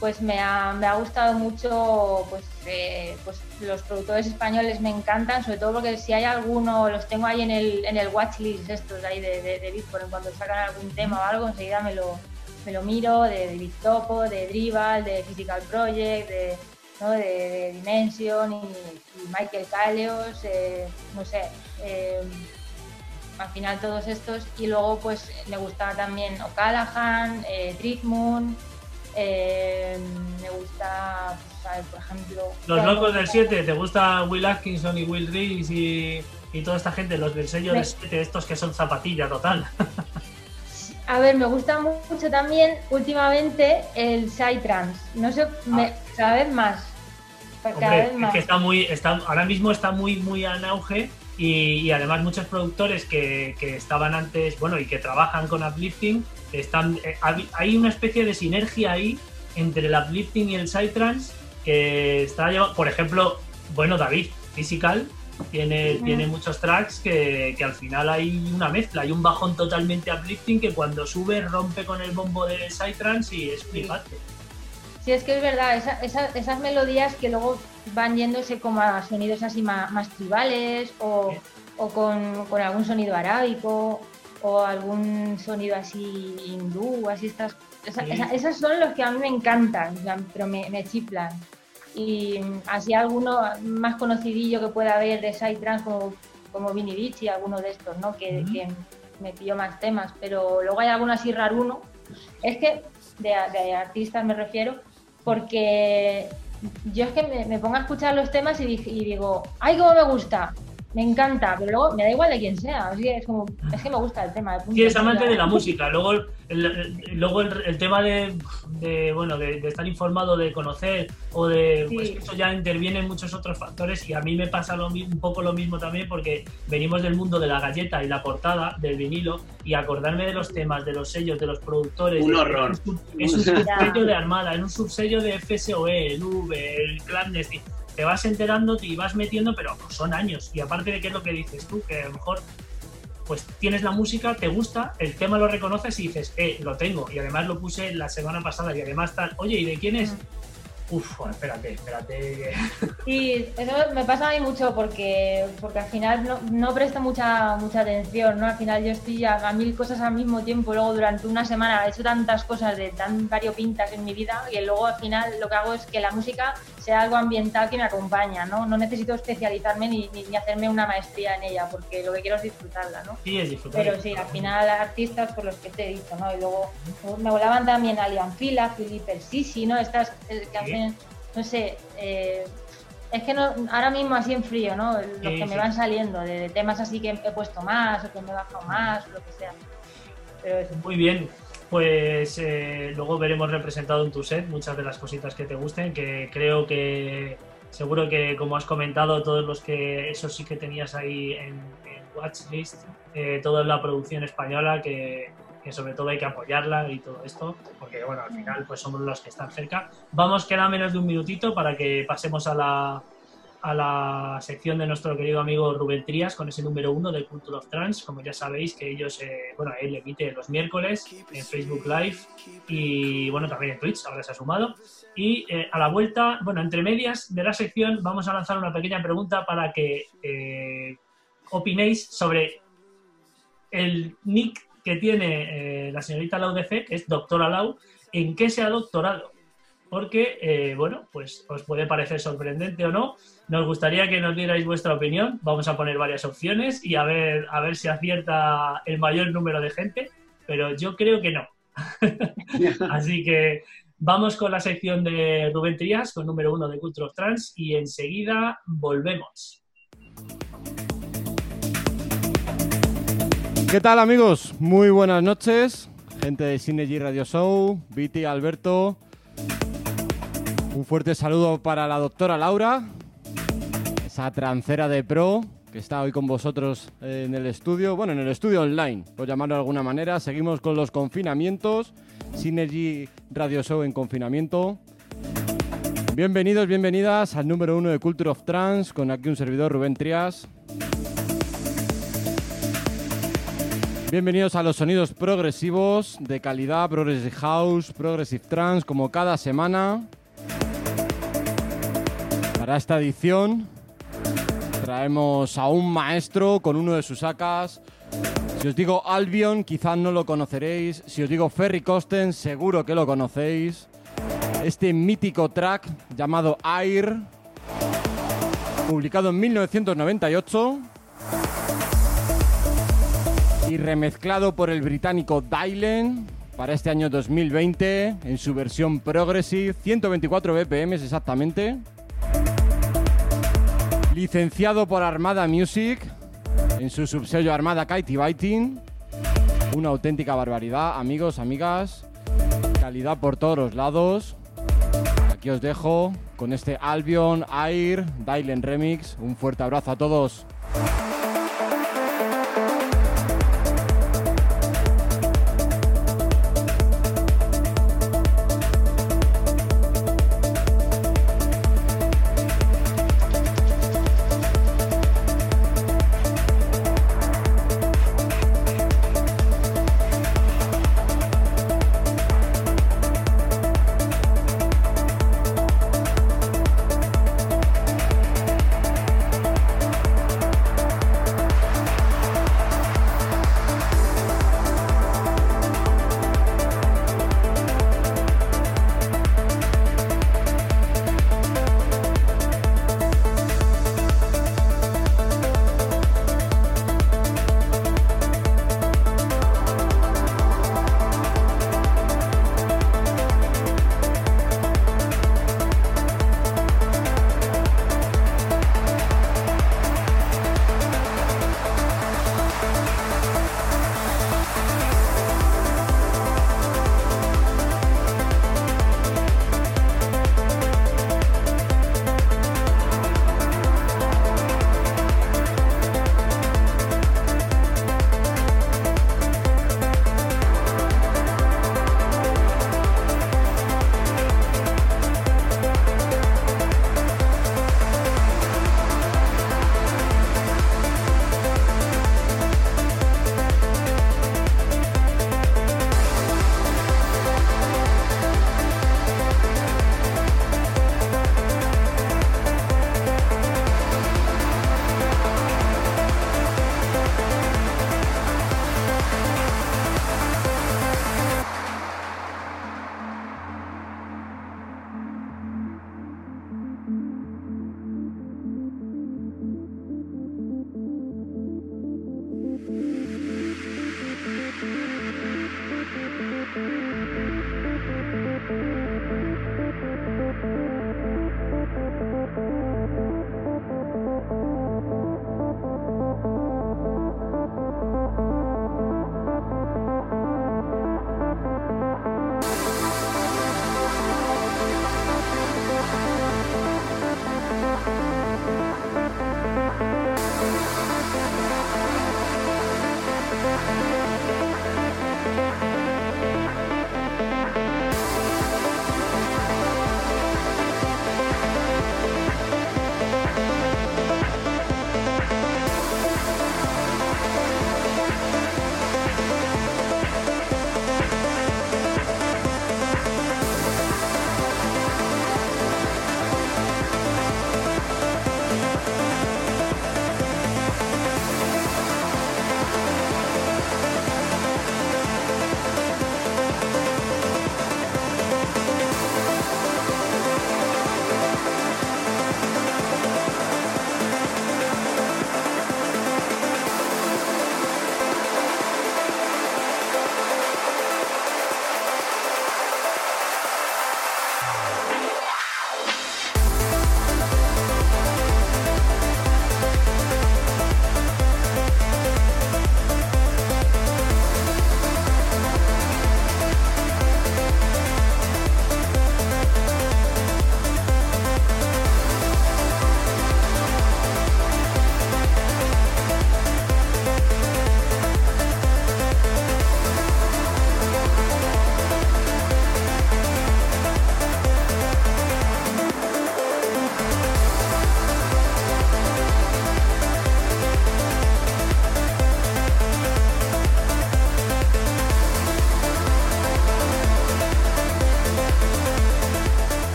pues me ha, me ha gustado mucho, pues, eh, pues los productores españoles me encantan, sobre todo porque si hay alguno, los tengo ahí en el, en el watchlist estos ahí de, de, de Bitcoin, cuando sacan algún tema o algo, enseguida me lo, me lo miro, de, de Topo, de Drival, de Physical Project, de de, Dimension y, Michael Kalios, eh, no sé, eh, al final todos estos. Y luego pues me gustaba también O'Callaghan, eh, Driftmoon, eh, me gusta, pues, por ejemplo... Los locos del 7, ¿te gusta Will Atkinson y Will Rees y, y toda esta gente, los del sello del 7, estos que son zapatilla total? A ver, me gusta mucho también últimamente el Psytrance. No sé, me, ah. cada vez más es que está muy, está, ahora mismo está muy, muy en auge Y, además muchos productores que, estaban antes, bueno, y que trabajan con uplifting, están, eh, hay una especie de sinergia ahí entre el uplifting y el psytrance que está por ejemplo, bueno, David, Physical, tiene, tiene muchos tracks que, al final hay una mezcla, hay un bajón totalmente uplifting que cuando sube rompe con el bombo de Psytrance y es flipante. Sí, es que es verdad, esas melodías que luego van yéndose como a sonidos así más, tribales o, con, algún sonido arábico o algún sonido así hindú, así estas... esas son los que a mí me encantan, pero me, me chiflan y así alguno más conocidillo que pueda haber de Psytrance como, como Vinny y alguno de estos, ¿no? Que, me pilló más temas, pero luego hay alguno así raruno. Es que de, artistas me refiero, porque yo es que me, pongo a escuchar los temas y, y digo, ¡ay, cómo me gusta! Me encanta, pero luego me da igual de quién sea. Es, como, es que me gusta el tema. Sí, es amante de la música. Luego, el, luego el, tema de, bueno, de, estar informado, de conocer o de. Pues eso ya interviene en muchos otros factores y a mí me pasa lo, un poco lo mismo también porque venimos del mundo de la galleta y la portada, del vinilo y acordarme de los temas, de los sellos, de los productores. Un horror. Es un, subsello de Armada, es un subsello de FSOE, el V, el Clandestine te vas enterando y vas metiendo, pero son años. Y aparte de qué es lo que dices tú, que a lo mejor pues tienes la música, te gusta, el tema lo reconoces y dices, eh, lo tengo. Y además lo puse la semana pasada y además tal, oye, ¿y de quién es? Uf, espérate, espérate. Sí, eso me pasa a mí mucho porque, porque al final no, no presto mucha, mucha atención, ¿no? Al final yo estoy a, mil cosas al mismo tiempo, luego durante una semana he hecho tantas cosas de tan variopintas en mi vida y luego al final lo que hago es que la música sea algo ambiental que me acompaña, ¿no? No necesito especializarme ni, ni, hacerme una maestría en ella porque lo que quiero es disfrutarla, ¿no? Sí, es disfrutarla. Pero sí, al final artistas por los que te he dicho, ¿no? Y luego me volaban también Alian Fila, Filipe Sisi, ¿no? Estas eh, que hacen no sé, eh, es que no, ahora mismo así en frío, ¿no? Los que me van saliendo, de, temas así que he puesto más o que me he bajado más, o lo que sea. Muy bien, pues eh, luego veremos representado en tu set muchas de las cositas que te gusten, que creo que seguro que como has comentado, todos los que eso sí que tenías ahí en, en Watchlist, eh, toda la producción española que que sobre todo hay que apoyarla y todo esto, porque bueno, al final pues somos los que están cerca. Vamos, queda menos de un minutito para que pasemos a la, a la sección de nuestro querido amigo Rubén Trías con ese número uno de Culture of Trans. Como ya sabéis que ellos, eh, bueno, él emite los miércoles en Facebook Live y bueno, también en Twitch, ahora se ha sumado. Y eh, a la vuelta, bueno, entre medias de la sección vamos a lanzar una pequeña pregunta para que eh, opinéis sobre el nick que tiene eh, la señorita Lau de Fe, que es doctora Lau, en qué se ha doctorado. Porque, eh, bueno, pues os puede parecer sorprendente o no. Nos gustaría que nos dierais vuestra opinión. Vamos a poner varias opciones y a ver, a ver si acierta el mayor número de gente, pero yo creo que no. Así que vamos con la sección de Rubén Trías, con número uno de Culture of Trans, y enseguida volvemos. ¿Qué tal amigos? Muy buenas noches, gente de Synergy Radio Show, Viti, Alberto. Un fuerte saludo para la doctora Laura, esa trancera de pro que está hoy con vosotros en el estudio, bueno, en el estudio online, por llamarlo de alguna manera. Seguimos con los confinamientos, Synergy Radio Show en confinamiento. Bienvenidos, bienvenidas al número uno de Culture of Trans, con aquí un servidor Rubén Trias. Bienvenidos a los sonidos progresivos de calidad, Progressive House, Progressive Trance, como cada semana. Para esta edición traemos a un maestro con uno de sus sacas. Si os digo Albion, quizás no lo conoceréis. Si os digo Ferry Costen, seguro que lo conocéis. Este mítico track llamado Air, publicado en 1998 y remezclado por el británico Dylan para este año 2020 en su versión Progressive, 124 BPM exactamente. Licenciado por Armada Music en su subsello Armada Kitey Biting. Una auténtica barbaridad, amigos, amigas. Calidad por todos los lados. Aquí os dejo con este Albion Air Dylan Remix. Un fuerte abrazo a todos.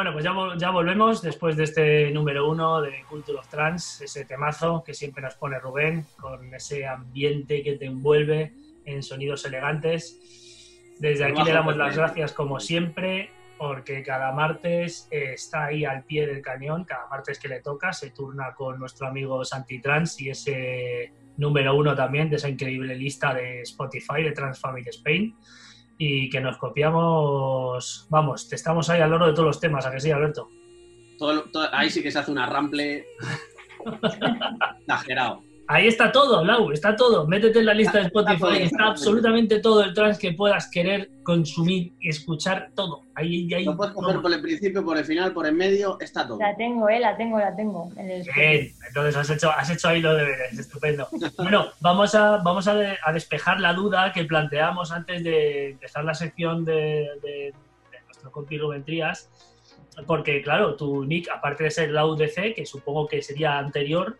Bueno, pues ya, ya, volvemos después de este número uno de Culture of Trans, ese temazo que siempre nos pone Rubén, con ese ambiente que te envuelve en sonidos elegantes. Desde aquí le damos las gracias como siempre, porque cada martes está ahí al pie del cañón, cada martes que le toca se turna con nuestro amigo Santi Trans y ese número uno también de esa increíble lista de Spotify de Trans Family Spain y que nos copiamos, vamos, te estamos ahí al loro de todos los temas, ¿a que sí, Alberto? ahí sí que se hace una rample exagerado. Ahí está todo, Lau, está todo. Métete en la lista de Spotify, está absolutamente todo el trans que puedas querer consumir y escuchar todo. Ahí, ahí, Lo puedes coger por el principio, por el final, por el medio, está todo. La tengo, eh, la tengo, la tengo. Bien, entonces has hecho, has hecho ahí los deberes, estupendo. bueno, vamos a, vamos a, despejar la duda que planteamos antes de empezar la sección de, de, nuestro compi Rubén Trías, porque claro, tu nick, aparte de ser la UDC, que supongo que sería anterior,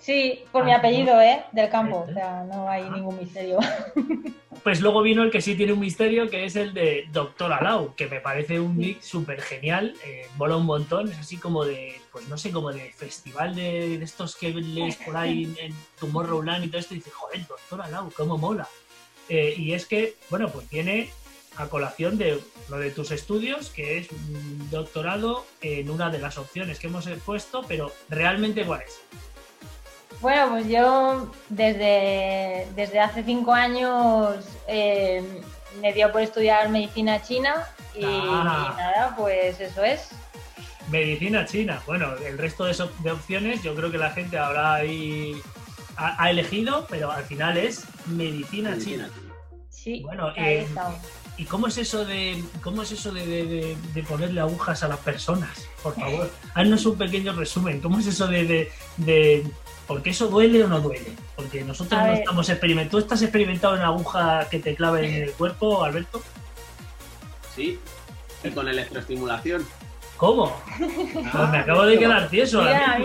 Sí, por mi ah, apellido, ¿eh? Del campo. O sea, no hay ah. ningún misterio. Pues luego vino el que sí tiene un misterio, que es el de Doctor Alau, que me parece un nick súper genial. Eh, mola un montón. Es así como de, pues no sé, como de festival de, estos que lees por ahí en Tomorrowland y todo esto. Y dices, joder, Doctor Alau, cómo mola. Eh, y es que, bueno, pues viene a colación de lo de tus estudios, que es un doctorado en una de las opciones que hemos puesto, pero realmente, ¿cuál es? Bueno, pues yo desde, desde hace cinco años eh, me dio por estudiar medicina china y, ah. nada, pues eso es. Medicina china. Bueno, el resto de, de opciones yo creo que la gente habrá ahí ha, elegido, pero al final es medicina, china. Sí, bueno, eh, ¿Y cómo es eso de cómo es eso de, ponerle agujas a las personas? Por favor, haznos un pequeño resumen. ¿Cómo es eso de, porque eso duele o no duele. Porque nosotros no estamos experimentando. ¿Tú estás experimentado en aguja que te clave en el cuerpo, Alberto? Sí, y con electroestimulación. ¿Cómo? pues me acabo de quedar tieso. Mira,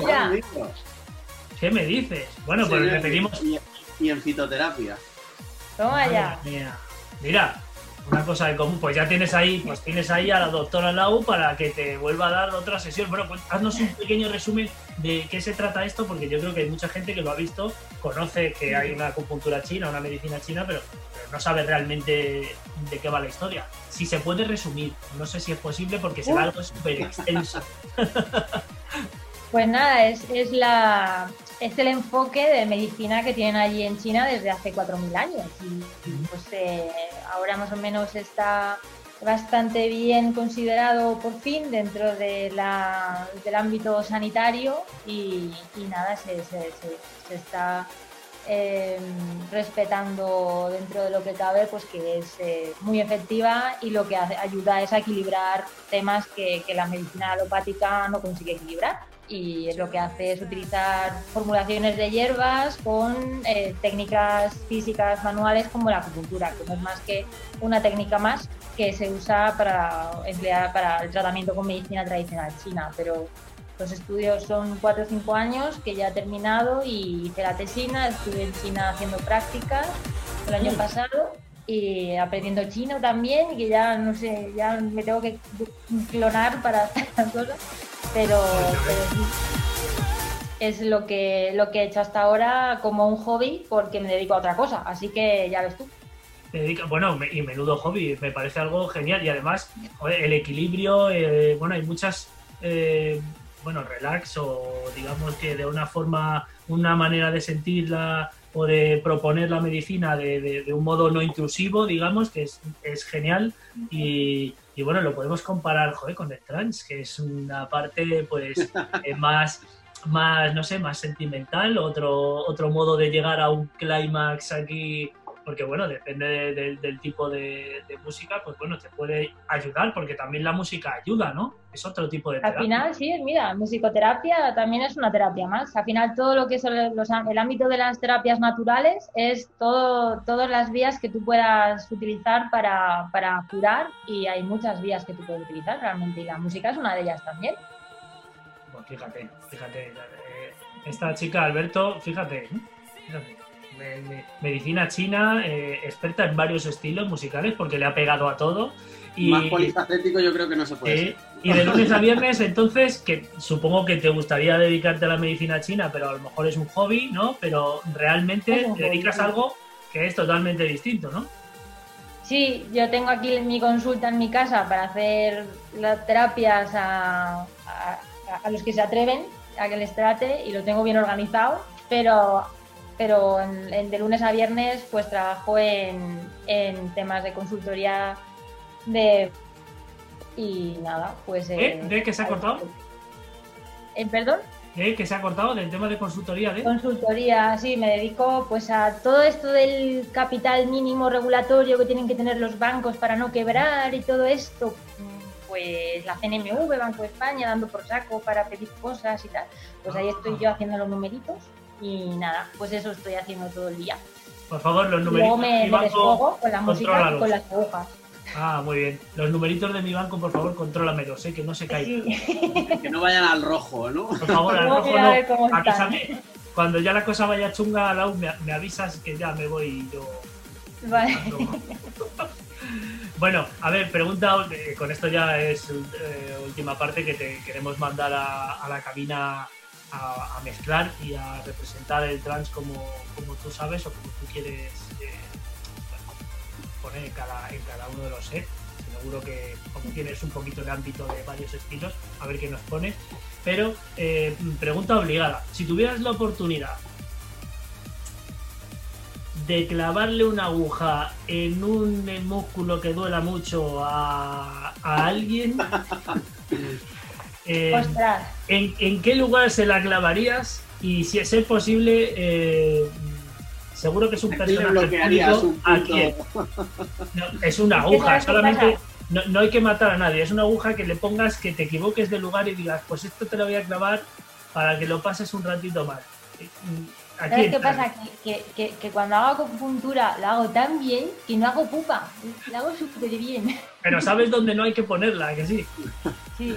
¿Qué me dices? Bueno, pues le pedimos. Y, en fitoterapia. Toma ya. Mira, una cosa de común, pues ya tienes ahí, pues tienes ahí a la doctora Lau para que te vuelva a dar otra sesión. Bueno, pues haznos un pequeño resumen de qué se trata esto, porque yo creo que hay mucha gente que lo ha visto, conoce que hay una acupuntura china, una medicina china, pero, no sabe realmente de qué va la historia. Si se puede resumir, no sé si es posible porque será algo súper extenso. Pues nada, es, es, la, es el enfoque de medicina que tienen allí en China desde hace 4.000 años. Y pues, eh, ahora más o menos está bastante bien considerado por fin dentro de la, del ámbito sanitario y, nada, se, está em, respetando dentro de lo que cabe, pues que es eh, muy efectiva y lo que ayuda es a equilibrar temas que, que la medicina alopática no consigue equilibrar y lo que hace es utilizar formulaciones de hierbas con eh, técnicas físicas manuales como la acupuntura, que no es más que una técnica más que se usa para emplear para el tratamiento con medicina tradicional china, pero los estudios son 4 o 5 años que ya he terminado y hice la tesina, estuve en China haciendo prácticas el año pasado y aprendiendo chino también y que ya no sé, ya me tengo que clonar para hacer las cosas pero, es lo que, lo que he hecho hasta ahora como un hobby porque me dedico a otra cosa, así que ya ves tú. bueno, y menudo hobby, me parece algo genial y además el equilibrio, eh, bueno, hay muchas, eh, bueno, relax o digamos que de una forma, una manera de sentirla o de proponer la medicina de, de, un modo no intrusivo, digamos, que es, es genial y, y bueno, lo podemos comparar joder, con el trans, que es una parte pues eh, más, más, no sé, más sentimental, otro, otro modo de llegar a un clímax aquí porque bueno, depende del tipo de, música, pues bueno, te puede ayudar, porque también la música ayuda, ¿no? Es otro tipo de terapia. Al final, sí, mira, musicoterapia también es una terapia más. Al final, todo lo que es el ámbito de las terapias naturales es todo, todas las vías que tú puedas utilizar para, para curar y hay muchas vías que tú puedes utilizar realmente y la música es una de ellas también. Pues fíjate, fíjate, eh, esta chica, Alberto, fíjate, fíjate medicina china, eh, experta en varios estilos musicales porque le ha pegado a todo. Y, Más polifacético yo creo que no se puede ser. Y de lunes a viernes, entonces, que supongo que te gustaría dedicarte a la medicina china, pero a lo mejor es un hobby, ¿no? Pero realmente te dedicas a algo que es totalmente distinto, ¿no? Sí, yo tengo aquí mi consulta en mi casa para hacer las terapias a, a, los que se atreven a que les trate y lo tengo bien organizado, pero, pero en, de lunes a viernes pues trabajo en, en temas de consultoría de... Y nada, pues... ¿Eh? ¿De qué se ha cortado? ¿En perdón? ¿Eh? que se ha cortado del tema de consultoría, ¿eh? Consultoría, sí, me dedico pues a todo esto del capital mínimo regulatorio que tienen que tener los bancos para no quebrar y todo esto, pues la CNMV, Banco de España, dando por saco para pedir cosas y tal. Pues ahí estoy yo haciendo los numeritos y nada, pues eso estoy haciendo todo el día. Por favor, los numeritos. Luego me, me desfogo con la música y con las agujas. Ah, muy bien. Los numeritos de mi banco, por favor, contrólamelos, ¿eh? que no se caigan. que no vayan al rojo, ¿no? Por favor, al rojo no. Avísame. Cuando ya la cosa vaya chunga, Lau, me, me avisas que ya me voy yo. Vale. Bueno, a ver, pregunta, eh, con esto ya es eh, última parte que te queremos mandar a, la cabina a, mezclar y a representar el trans como, como tú sabes o como tú quieres en cada, en cada uno de los sets. Seguro que como tienes un poquito de ámbito de varios estilos, a ver qué nos pone. Pero eh, pregunta obligada, si tuvieras la oportunidad de clavarle una aguja en un músculo que duela mucho a, alguien, eh, ¿en, ¿en, qué lugar se la clavarías? Y si es posible, eh, Seguro que es un personaje es una aguja, solamente no, hay que matar a nadie, es una aguja que le pongas que te equivoques de lugar y digas, pues esto te lo voy a clavar para que lo pases un ratito más. ¿Sabes qué pasa? Que, que, que, cuando hago acupuntura lo hago tan bien que no hago pupa. Lo hago súper bien. Pero sabes dónde no hay que ponerla, que sí. Sí.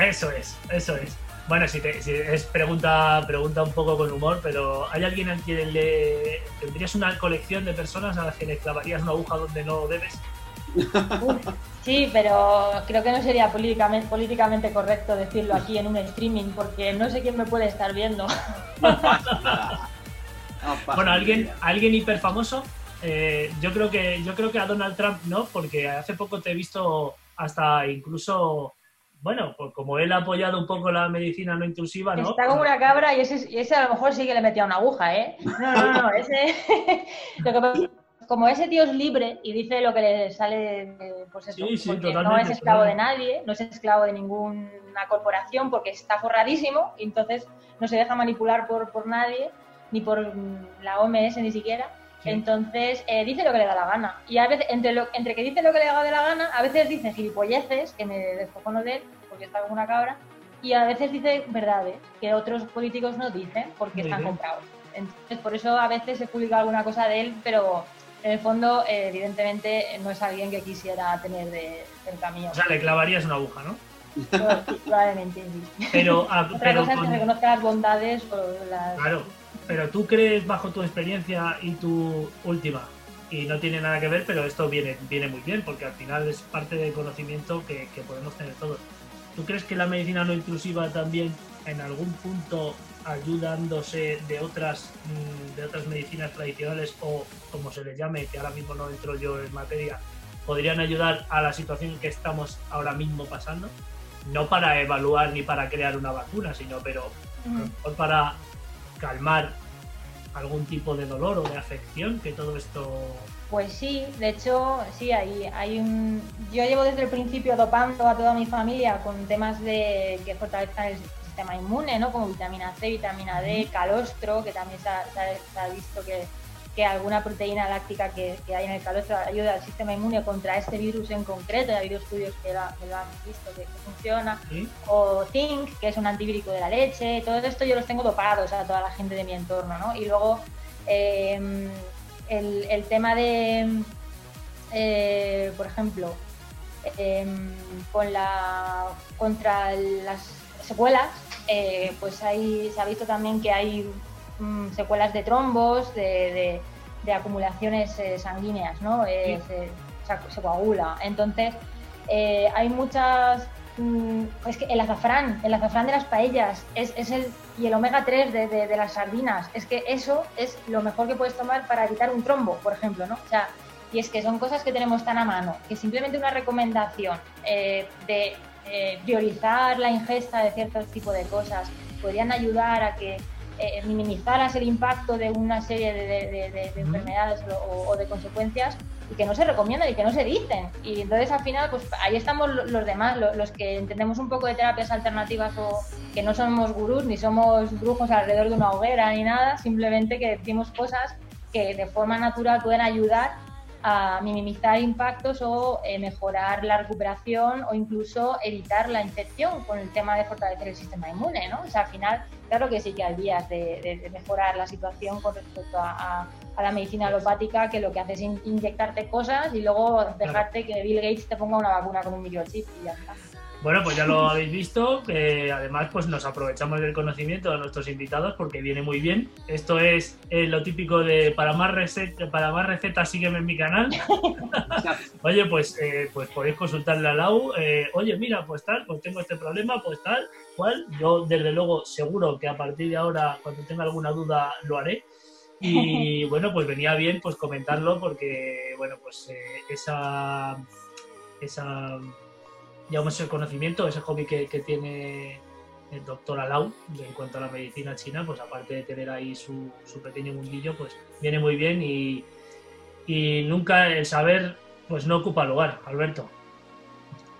Eso es, eso es. Bueno, si, es pregunta, pregunta un poco con humor, pero ¿hay alguien al quien le tendrías una colección de personas a las que le clavarías una aguja donde no debes? sí, pero creo que no sería políticamente, políticamente correcto decirlo aquí en un streaming porque no sé quién me puede estar viendo. bueno, alguien, alguien hiper famoso. Eh, yo creo que yo creo que a Donald Trump no, porque hace poco te he visto hasta incluso bueno, pues como él ha apoyado un poco la medicina no intrusiva, ¿no? Está como una cabra y ese, a lo mejor sí que le metía una aguja, ¿eh? No, no, no, ese... como ese tío es libre y dice lo que le sale, pues eso, no es esclavo de nadie, no es esclavo de ninguna corporación porque está forradísimo y entonces no se deja manipular por, por nadie, ni por la OMS ni siquiera. Entonces, eh, dice lo que le da la gana. Y a veces, entre, lo, entre que dice lo que le da la gana, a veces dice gilipolleces, que me descojono de él, porque está como una cabra, y a veces dice verdades, que otros políticos no dicen, porque están comprados. Entonces, por eso a veces se publica alguna cosa de él, pero en el fondo, eh, evidentemente, no es alguien que quisiera tener de, cerca mío. O sea, le clavarías una aguja, ¿no? probablemente Pero, ah, Otra cosa es que reconozca las bondades o las... Claro pero tú crees bajo tu experiencia y tu última, y no tiene nada que ver, pero esto viene, viene muy bien, porque al final es parte del conocimiento que, podemos tener todos. ¿Tú crees que la medicina no inclusiva también en algún punto ayudándose de otras mm, de otras medicinas tradicionales o como se les llame, que ahora mismo no entro yo en materia, podrían ayudar a la situación que estamos ahora mismo pasando? No para evaluar ni para crear una vacuna, sino pero para calmar algún tipo de dolor o de afección que todo esto pues sí, de hecho, sí, hay, hay un... Yo llevo desde el principio dopando a toda mi familia con temas de que fortalezcan el sistema inmune, ¿no? Como vitamina C, vitamina D, calostro, que también se ha visto que que alguna proteína láctica que, hay en el calostro ayuda al sistema inmune contra este virus en concreto, ha habido estudios que, lo han visto que, funciona, o zinc, que es un antivírico de la leche, todo esto yo los tengo dopados a toda la gente de mi entorno, ¿no? Y luego em, el, tema de, eh, por ejemplo, em, con la, contra las secuelas, eh, pues hay, se ha visto también que hay mm, secuelas de trombos, de, acumulaciones eh, sanguíneas, ¿no? se, se, coagula. Entonces, hay muchas Mm, es que el azafrán, el azafrán de las paellas es, el, y el omega 3 de, las sardinas, es que eso es lo mejor que puedes tomar para evitar un trombo, por ejemplo, ¿no? O sea, y es que son cosas que tenemos tan a mano que simplemente una recomendación eh, de eh, priorizar la ingesta de cierto tipo de cosas podrían ayudar a que eh, minimizaras el impacto de una serie de, enfermedades o, de consecuencias y que no se recomiendan y que no se dicen. Y entonces al final, pues ahí estamos los demás, los que entendemos un poco de terapias alternativas o que no somos gurús ni somos brujos alrededor de una hoguera ni nada, simplemente que decimos cosas que de forma natural pueden ayudar a minimizar impactos o eh, mejorar la recuperación o incluso evitar la infección con el tema de fortalecer el sistema inmune, ¿no? O sea, al final, claro que sí que hay vías de, mejorar la situación con respecto a, la medicina alopática que lo que hace es inyectarte cosas y luego dejarte que Bill Gates te ponga una vacuna con un microchip y ya está. Bueno, pues ya lo habéis visto, que además pues nos aprovechamos del conocimiento de nuestros invitados porque viene muy bien. Esto es eh, lo típico de para más, para más recetas sígueme en mi canal. Oye, pues, eh, pues podéis consultarle a Lau. Eh, oye, mira, pues tal, pues tengo este problema, pues tal, cual. Yo desde luego seguro que a partir de ahora, cuando tenga alguna duda, lo haré. Y bueno, pues venía bien pues comentarlo porque, bueno, pues esa... esa digamos, ese conocimiento, ese hobby que, tiene el doctor Alau en cuanto a la medicina china, pues aparte de tener ahí su, pequeño mundillo, pues viene muy bien y, nunca el saber pues no ocupa lugar, Alberto.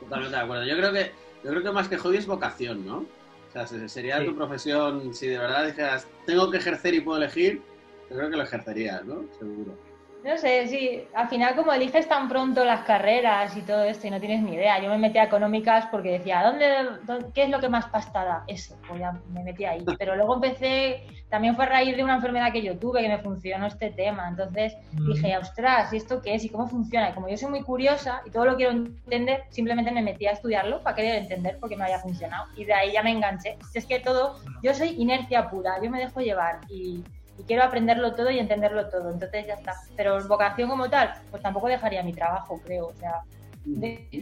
Totalmente de acuerdo. Yo creo que, yo creo que más que hobby es vocación, ¿no? O sea, sería tu profesión, si de verdad dijeras, tengo que ejercer y puedo elegir, yo creo que lo ejercerías, ¿no? Seguro. No sé, sí, al final como eliges tan pronto las carreras y todo esto y no tienes ni idea, yo me metí a económicas porque decía, ¿dónde, qué es lo que más pastada? Eso, pues ya me metí ahí. Pero luego empecé, también fue a raíz de una enfermedad que yo tuve que me funcionó este tema. Entonces dije, ostras, ¿y esto qué es? ¿Y cómo funciona? Y como yo soy muy curiosa y todo lo quiero entender, simplemente me metí a estudiarlo para querer entender por qué me había funcionado. Y de ahí ya me enganché. Es que todo, yo soy inercia pura, yo me dejo llevar y y quiero aprenderlo todo y entenderlo todo, entonces ya está. Pero vocación como tal, pues tampoco dejaría mi trabajo, creo, o sea,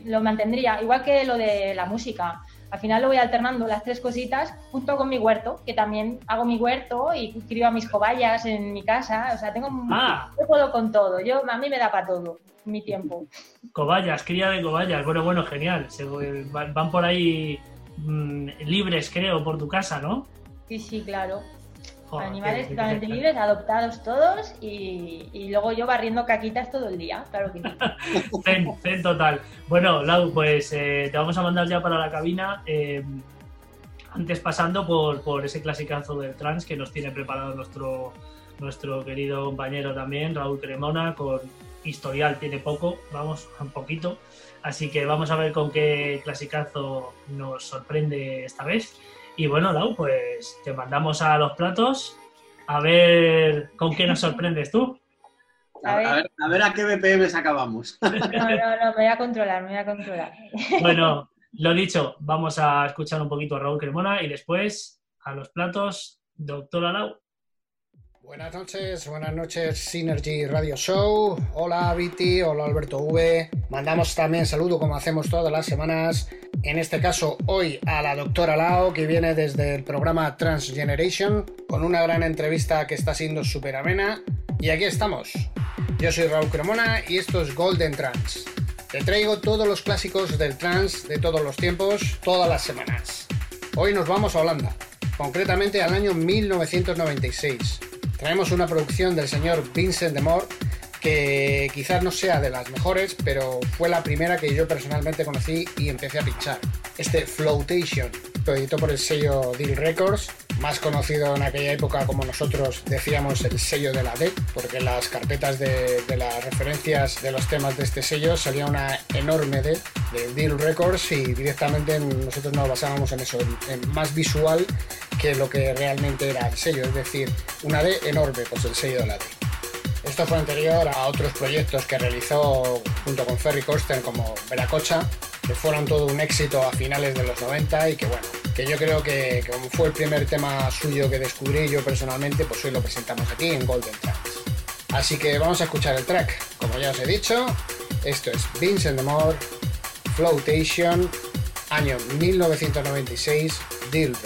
lo mantendría, igual que lo de la música. Al final lo voy alternando las tres cositas junto con mi huerto, que también hago mi huerto y crío a mis cobayas en mi casa. O sea, tengo ah. yo puedo con todo. Yo a mí me da para todo mi tiempo. Cobayas, cría de cobayas. Bueno, bueno, genial. Se, van por ahí mm, libres, creo, por tu casa, ¿no? Sí, sí, claro animales totalmente libres, adoptados todos y, luego yo barriendo caquitas todo el día, claro que sí. zen, total. Bueno, Lau, pues eh, te vamos a mandar ya para la cabina. Eh, antes pasando por, por ese clasicazo del trans que nos tiene preparado nuestro, nuestro querido compañero también, Raúl Cremona, con historial tiene poco, vamos, un poquito. Así que vamos a ver con qué clasicazo nos sorprende esta vez. Y bueno, Lau, pues te mandamos a los platos a ver con qué nos sorprendes tú. A ver, a ver a, qué BPM acabamos. No, no, no, me voy a controlar, me voy a controlar. Bueno, lo dicho, vamos a escuchar un poquito a Raúl Cremona y después a los platos, doctora Lau. Buenas noches, buenas noches Synergy Radio Show. Hola Viti, hola Alberto V. Mandamos también saludo como hacemos todas las semanas. En este caso hoy a la doctora Lao que viene desde el programa Transgeneration con una gran entrevista que está siendo súper amena. Y aquí estamos. Yo soy Raúl Cremona y esto es Golden Trans. Te traigo todos los clásicos del trans de todos los tiempos, todas las semanas. Hoy nos vamos a Holanda, concretamente al año 1996 Traemos una producción del señor Vincent de Moore que quizás no sea de las mejores, pero fue la primera que yo personalmente conocí y empecé a pinchar. Este Flotation, lo editó por el sello Deal Records, más conocido en aquella época como nosotros decíamos el sello de la D, porque en las carpetas de, las referencias de los temas de este sello salía una enorme D de Deal Records y directamente nosotros nos basábamos en eso, en más visual que lo que realmente era el sello, es decir, una D enorme, pues el sello de la D. Esto fue anterior a otros proyectos que realizó junto con Ferry Corsten como Veracocha, que fueron todo un éxito a finales de los 90 y que bueno, que yo creo que, como fue el primer tema suyo que descubrí yo personalmente, pues hoy lo presentamos aquí en Golden Tracks. Así que vamos a escuchar el track. Como ya os he dicho, esto es Vincent Moore, Flotation, año 1996, Deal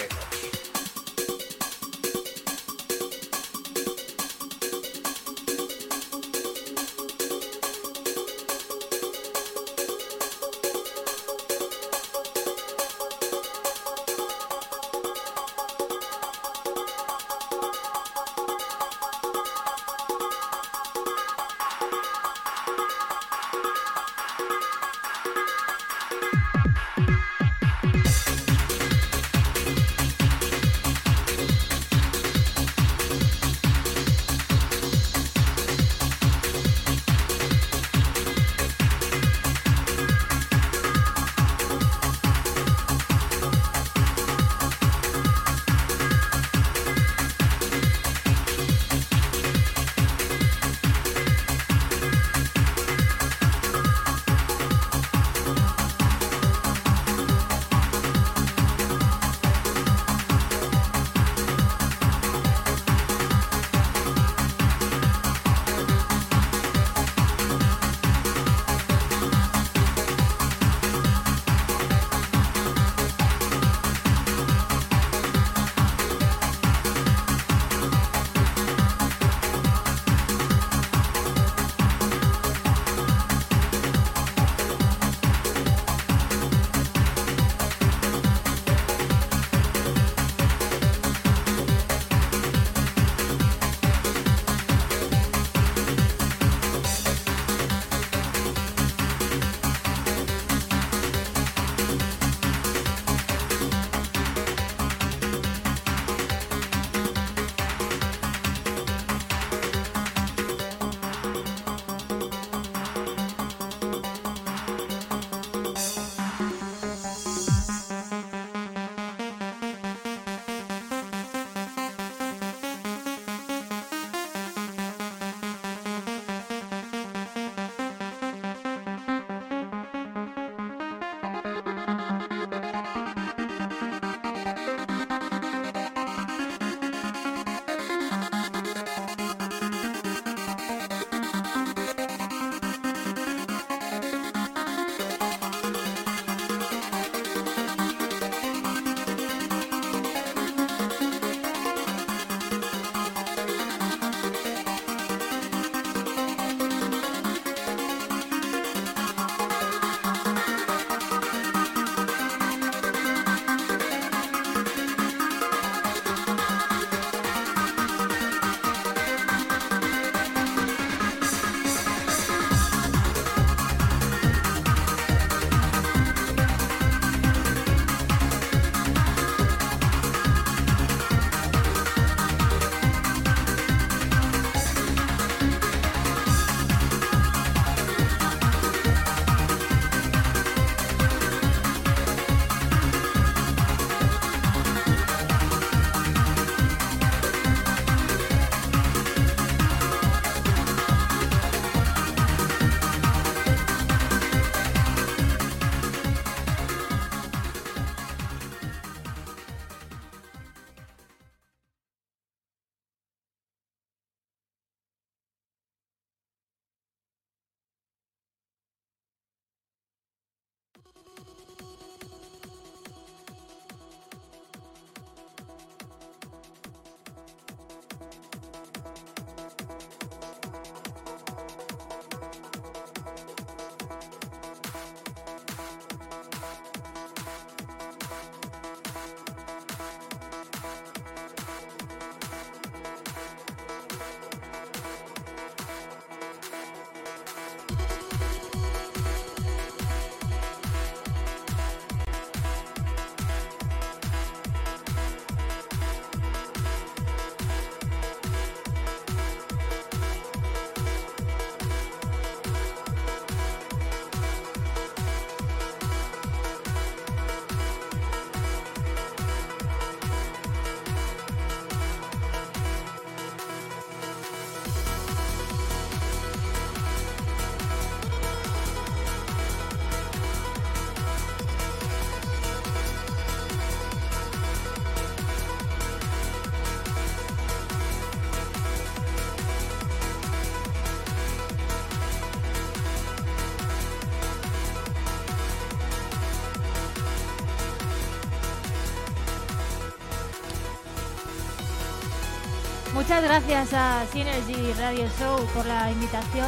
Muchas gracias a Synergy Radio Show por la invitación.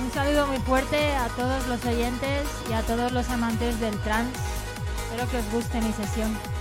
Un saludo muy fuerte a todos los oyentes y a todos los amantes del trance. Espero que os guste mi sesión.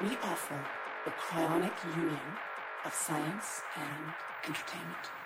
we offer the chronic union of science and entertainment.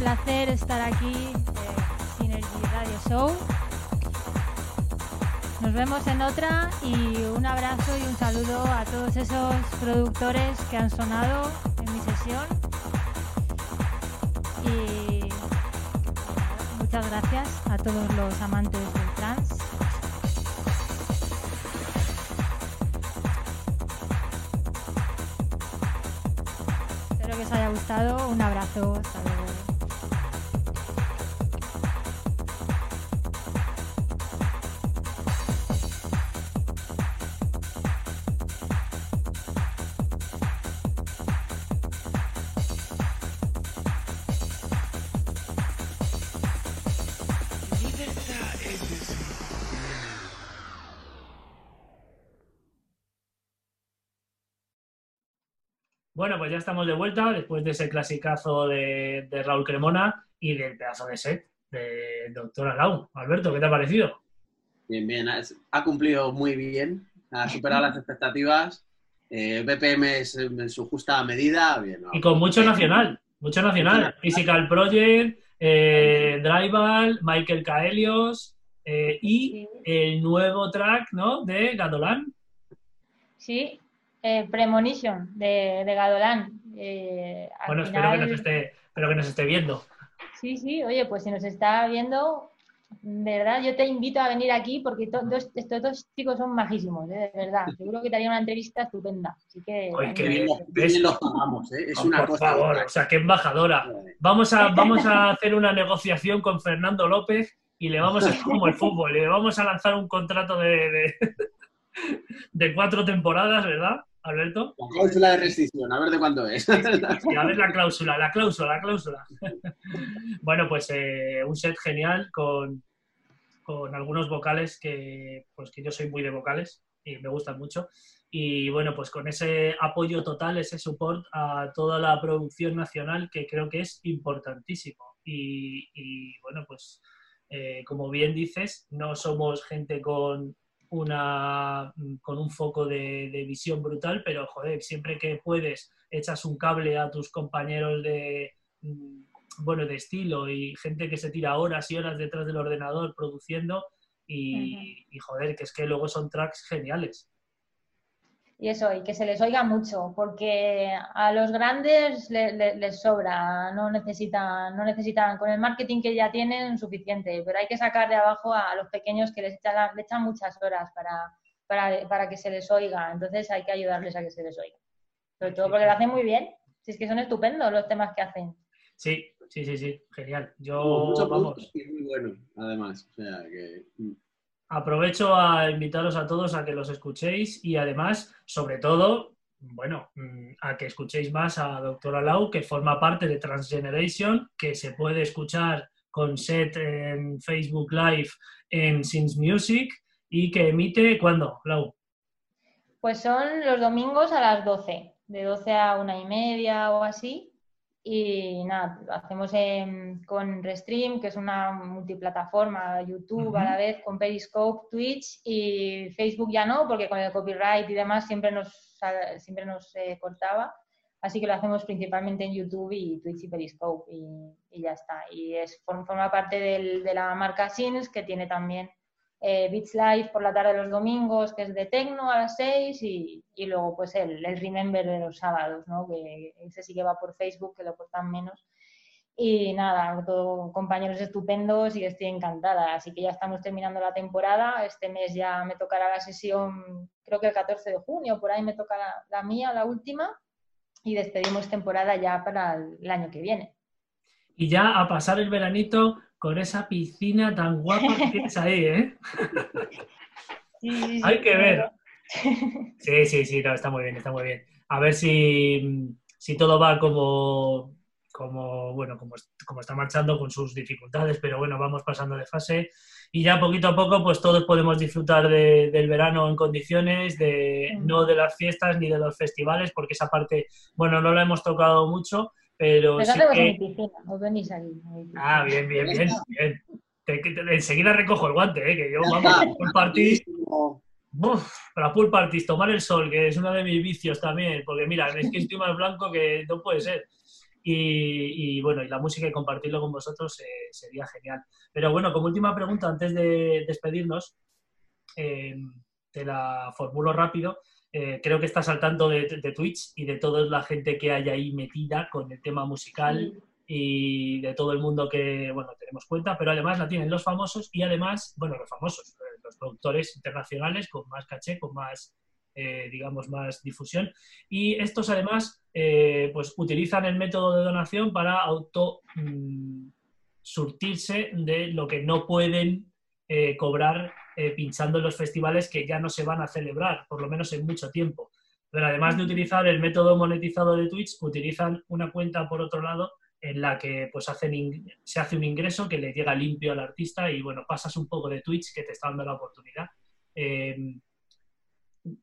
Placer estar aquí en Synergy Radio Show. Nos vemos en otra y un abrazo y un saludo a todos esos productores que han sonado en mi sesión. Y muchas gracias a todos los amantes del trans. Espero que os haya gustado. Un abrazo. Estamos de vuelta después de ese clasicazo de, de Raúl Cremona y del pedazo de set de Doctor Alau. Alberto, ¿qué te ha parecido? Bien, bien, ha, cumplido muy bien, ha superado las expectativas. Eh, BPM es en su justa medida. Bien, ¿no? Y con mucho nacional, mucho nacional. Physical Project, eh, Drival, Michael Caelios eh, y el nuevo track ¿no? de Gadolán. Sí, eh, Premonition de, de Gadolán. Eh, Bueno, espero final- que, nos esté, espero que nos esté viendo. Sí, sí, oye, pues si nos está viendo, de verdad, yo te invito a venir aquí porque to- dos- estos dos chicos son majísimos, ¿eh? de verdad. Seguro que te haría una entrevista estupenda. Así que. Ay, qué Qué bien, bien. los- pagamos, ¿eh? Es Oh, una por cosa. favor, o sea, qué embajadora. Vamos a, vamos a hacer una negociación con Fernando López y le vamos a como el fútbol, le vamos a lanzar un contrato de, de, de cuatro temporadas, ¿verdad, Alberto? La cláusula de rescisión, a ver de cuándo es. Y a ver la cláusula, la cláusula, la cláusula. bueno, pues eh, un set genial con, con algunos vocales que, pues que yo soy muy de vocales y me gustan mucho. Y bueno, pues con ese apoyo total, ese support a toda la producción nacional que creo que es importantísimo. Y, y, bueno, pues eh, como bien dices, no somos gente con una con un foco de, de visión brutal, pero joder, siempre que puedes echas un cable a tus compañeros de mm, bueno de estilo y gente que se tira horas y horas detrás del ordenador produciendo y, y joder, que es que luego son tracks geniales. Y eso, y que se les oiga mucho, porque a los grandes le- le- les sobra, no necesitan, no necesitan, con el marketing que ya tienen, suficiente, pero hay que sacar de abajo a los pequeños que les echan, le echan muchas horas para, para, para que se les oiga, entonces hay que ayudarles a que se les oiga. Sobre todo porque lo hacen muy bien, si es que son estupendos los temas que hacen. Sí, sí, sí, sí, genial. Yo, Mucho vamos, y muy bueno, además. O sea, que. Aprovecho a invitaros a todos a que los escuchéis y además, sobre todo, bueno, mm, a que escuchéis más a Doctora Lau, que forma parte de Transgeneration, que se puede escuchar con set en Facebook Live en Sins Music y que emite, ¿cuándo, Lau? Pues son los domingos a las 12, de 12 a una y media o así. Y nada, lo hacemos en- con Restream, que es una multiplataforma, YouTube a la vez, con Periscope, Twitch y Facebook ya no, porque con el copyright y demás siempre nos, siempre nos eh, cortaba. Así que lo hacemos principalmente en YouTube y Twitch y Periscope y, y ya está. Y es, form- forma parte del- de la marca Sins, que tiene también eh, Beach Live por la tarde de los domingos, que es de Tecno a las 6, y, y luego pues el, el Remember de los sábados, ¿no? que ese sí que va por Facebook, que lo cortan menos. Y nada, todo, compañeros estupendos y estoy encantada. Así que ya estamos terminando la temporada. Este mes ya me tocará la sesión, creo que el 14 de junio, por ahí me toca la, la mía, la última. Y despedimos temporada ya para el, el año que viene. Y ya a pasar el veranito con esa piscina tan guapa que tienes ahí, ¿eh? Sí, sí, sí, Hay que ver. Sí, sí, sí, no, está muy bien, está muy bien. A ver si, si todo va como, como, bueno, como, como está marchando con sus dificultades, pero bueno, vamos pasando de fase y ya poquito a poco pues todos podemos disfrutar de- del verano en condiciones, de, no de las fiestas ni de los festivales, porque esa parte, bueno, no la hemos tocado mucho, pero sí que... en mi piscina, os venís aquí. Ah, bien, bien, bien, bien. Te- que te- enseguida recojo el guante, ¿eh? que yo, vamos, pool party, uf, para pool parties, tomar el sol, que es uno de mis vicios también, porque mira, es que estoy más blanco que no puede ser. Y, y, bueno, y la música y compartirlo con vosotros eh, sería genial. Pero bueno, como última pregunta, antes de despedirnos, eh, te la formulo rápido. Eh, creo que estás al tanto de, de Twitch y de toda la gente que hay ahí metida con el tema musical y de todo el mundo que, bueno, tenemos cuenta, pero además la tienen los famosos y además, bueno, los famosos, eh, los productores internacionales con más caché, con más, eh, digamos, más difusión. Y estos además, eh, pues utilizan el método de donación para auto mm, surtirse de lo que no pueden cobrar eh, pinchando en los festivales que ya no se van a celebrar, por lo menos en mucho tiempo. Pero además de utilizar el método monetizado de Twitch, utilizan una cuenta por otro lado en la que pues hacen se hace un ingreso que le llega limpio al artista y bueno, pasas un poco de Twitch que te está dando la oportunidad. Eh,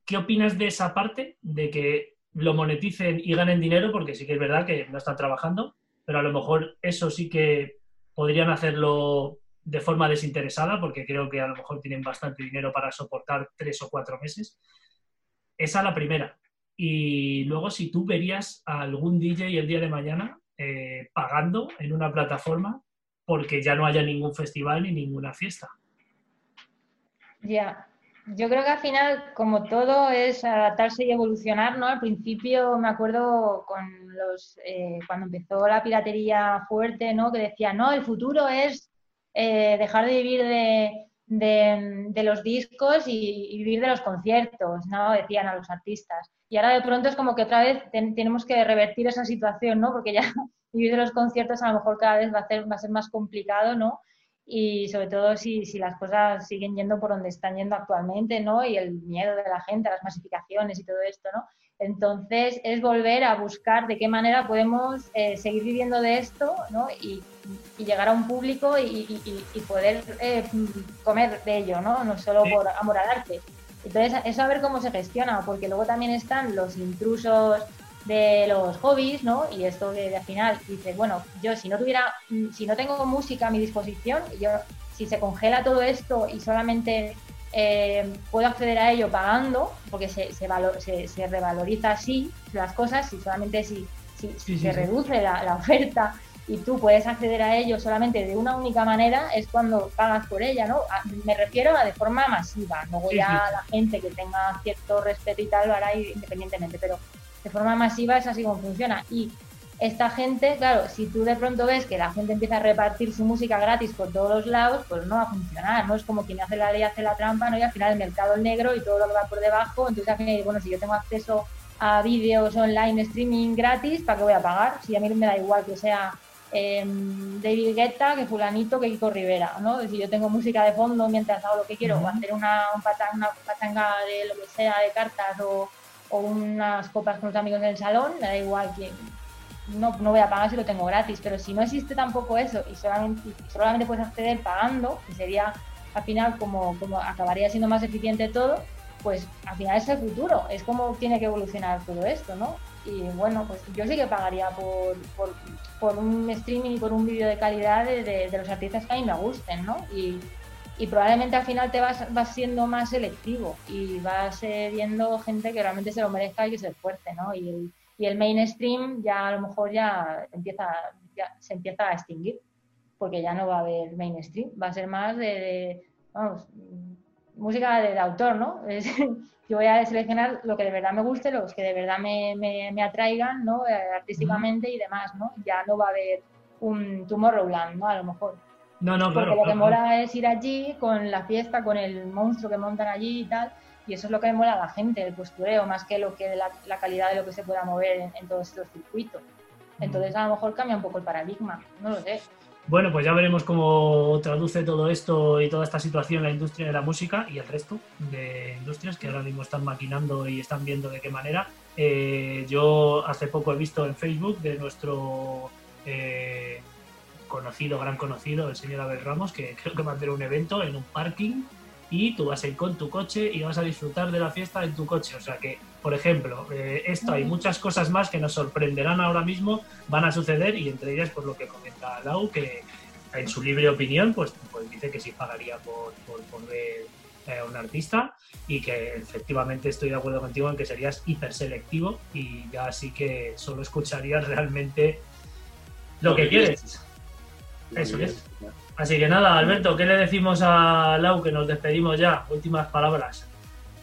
¿Qué opinas de esa parte? De que lo moneticen y ganen dinero, porque sí que es verdad que no están trabajando, pero a lo mejor eso sí que podrían hacerlo de forma desinteresada, porque creo que a lo mejor tienen bastante dinero para soportar tres o cuatro meses. Esa la primera. Y luego, si tú verías a algún DJ el día de mañana eh, pagando en una plataforma porque ya no haya ningún festival ni ninguna fiesta. Ya, yo creo que al final, como todo, es adaptarse y evolucionar, ¿no? Al principio me acuerdo con los, eh, cuando empezó la piratería fuerte, ¿no? Que decía, no, el futuro es eh, dejar de vivir de, de, los discos y, vivir de los conciertos, ¿no? Decían a los artistas. Y ahora de pronto es como que otra vez ten- tenemos que revertir esa situación, ¿no? Porque ya vivir de los conciertos a lo mejor cada vez va a ser, va a ser más complicado, ¿no? y sobre todo si, si las cosas siguen yendo por donde están yendo actualmente, ¿no? Y el miedo de la gente las masificaciones y todo esto, ¿no? Entonces es volver a buscar de qué manera podemos eh, seguir viviendo de esto, ¿no? Y, y llegar a un público y, y- y- y poder eh, comer de ello, ¿no? No solo Sí. por amor al arte. Entonces, eso a ver cómo se gestiona, porque luego también están los intrusos de los hobbies, ¿no? Y esto que al final dices, bueno, yo si no tuviera, mm, si no tengo música a mi disposición, yo si se congela todo esto y solamente eh, puedo acceder a ello pagando, porque se, se, se- se revaloriza así las cosas, y solamente si, si, si Sí, sí, se reduce la, la oferta y tú puedes acceder a ello solamente de una única manera, es cuando pagas por ella, ¿no? A- me refiero a de forma masiva, Sí, ya sí. la gente que tenga cierto respeto y tal lo hará independientemente, pero de forma masiva es así como funciona. Y esta gente, claro, si tú de pronto ves que la gente empieza a repartir su música gratis por todos los lados, pues no va a funcionar, ¿no? Es como quien hace la ley hace la trampa, ¿no? Y al final el mercado es negro y todo lo que va por debajo, entonces al final, bueno, si yo tengo acceso a vídeos online streaming gratis, ¿para qué voy a pagar? Si a mí me da igual que sea eh, David Guetta que fulanito que Kiko Rivera, ¿no? Si yo tengo música de fondo mientras hago lo que quiero, o hacer una, un una patanga de lo que sea, de cartas o, o unas copas con los amigos en el salón, me da igual que no, no voy a pagar si lo tengo gratis, pero si no existe tampoco eso y solamente, y solamente puedes acceder pagando, que sería al final como, como acabaría siendo más eficiente todo, pues al final es el futuro, es como tiene que evolucionar todo esto, ¿no? Y bueno, pues yo sí que pagaría por, por, por un streaming y por un vídeo de calidad de, de- de los artistas que a mí me gusten, ¿no? Y, y probablemente al final te vas, vas siendo más selectivo y vas eh, viendo gente que realmente se lo merezca y que se esfuerce, ¿no? Y el, y el mainstream ya a lo mejor ya empieza, ya se empieza a extinguir, porque ya no va a haber mainstream, va a ser más de, de- vamos, música de, de autor, ¿no? Es- yo voy a seleccionar lo que de verdad me guste, los que de verdad me, me- me atraigan, ¿no? Eh, artísticamente y demás, ¿no? Ya no va a haber un Tomorrowland, ¿no? A lo mejor. No, no, Porque claro. lo que claro. mola es ir allí con la fiesta, con el monstruo que montan allí y tal. Y eso es lo que mola a la gente, el postureo, más que lo que la, la calidad de lo que se pueda mover en, en todos estos circuitos. Entonces a lo mejor cambia un poco el paradigma, no lo sé. Bueno, pues ya veremos cómo traduce todo esto y toda esta situación la industria de la música y el resto de industrias que ahora mismo están maquinando y están viendo de qué manera. Eh, yo hace poco he visto en Facebook de nuestro eh, conocido, gran conocido, el señor Abel Ramos, que creo que va a hacer un evento en un parking y tú vas a ir con tu coche y vas a disfrutar de la fiesta en tu coche. O sea que, por ejemplo, eh, esto hay muchas cosas más que nos sorprenderán ahora mismo, van a suceder y entre ellas, por lo que comenta Lau, que en su libre opinión, pues, pues dice que sí pagaría por, por, por ver eh, a un artista y que efectivamente estoy de acuerdo contigo en que serías hiperselectivo y ya sí que solo escucharías realmente lo, Lo que que quieres. Eso es. Así que nada, Alberto, ¿qué le decimos a Lau que nos despedimos ya? Últimas palabras.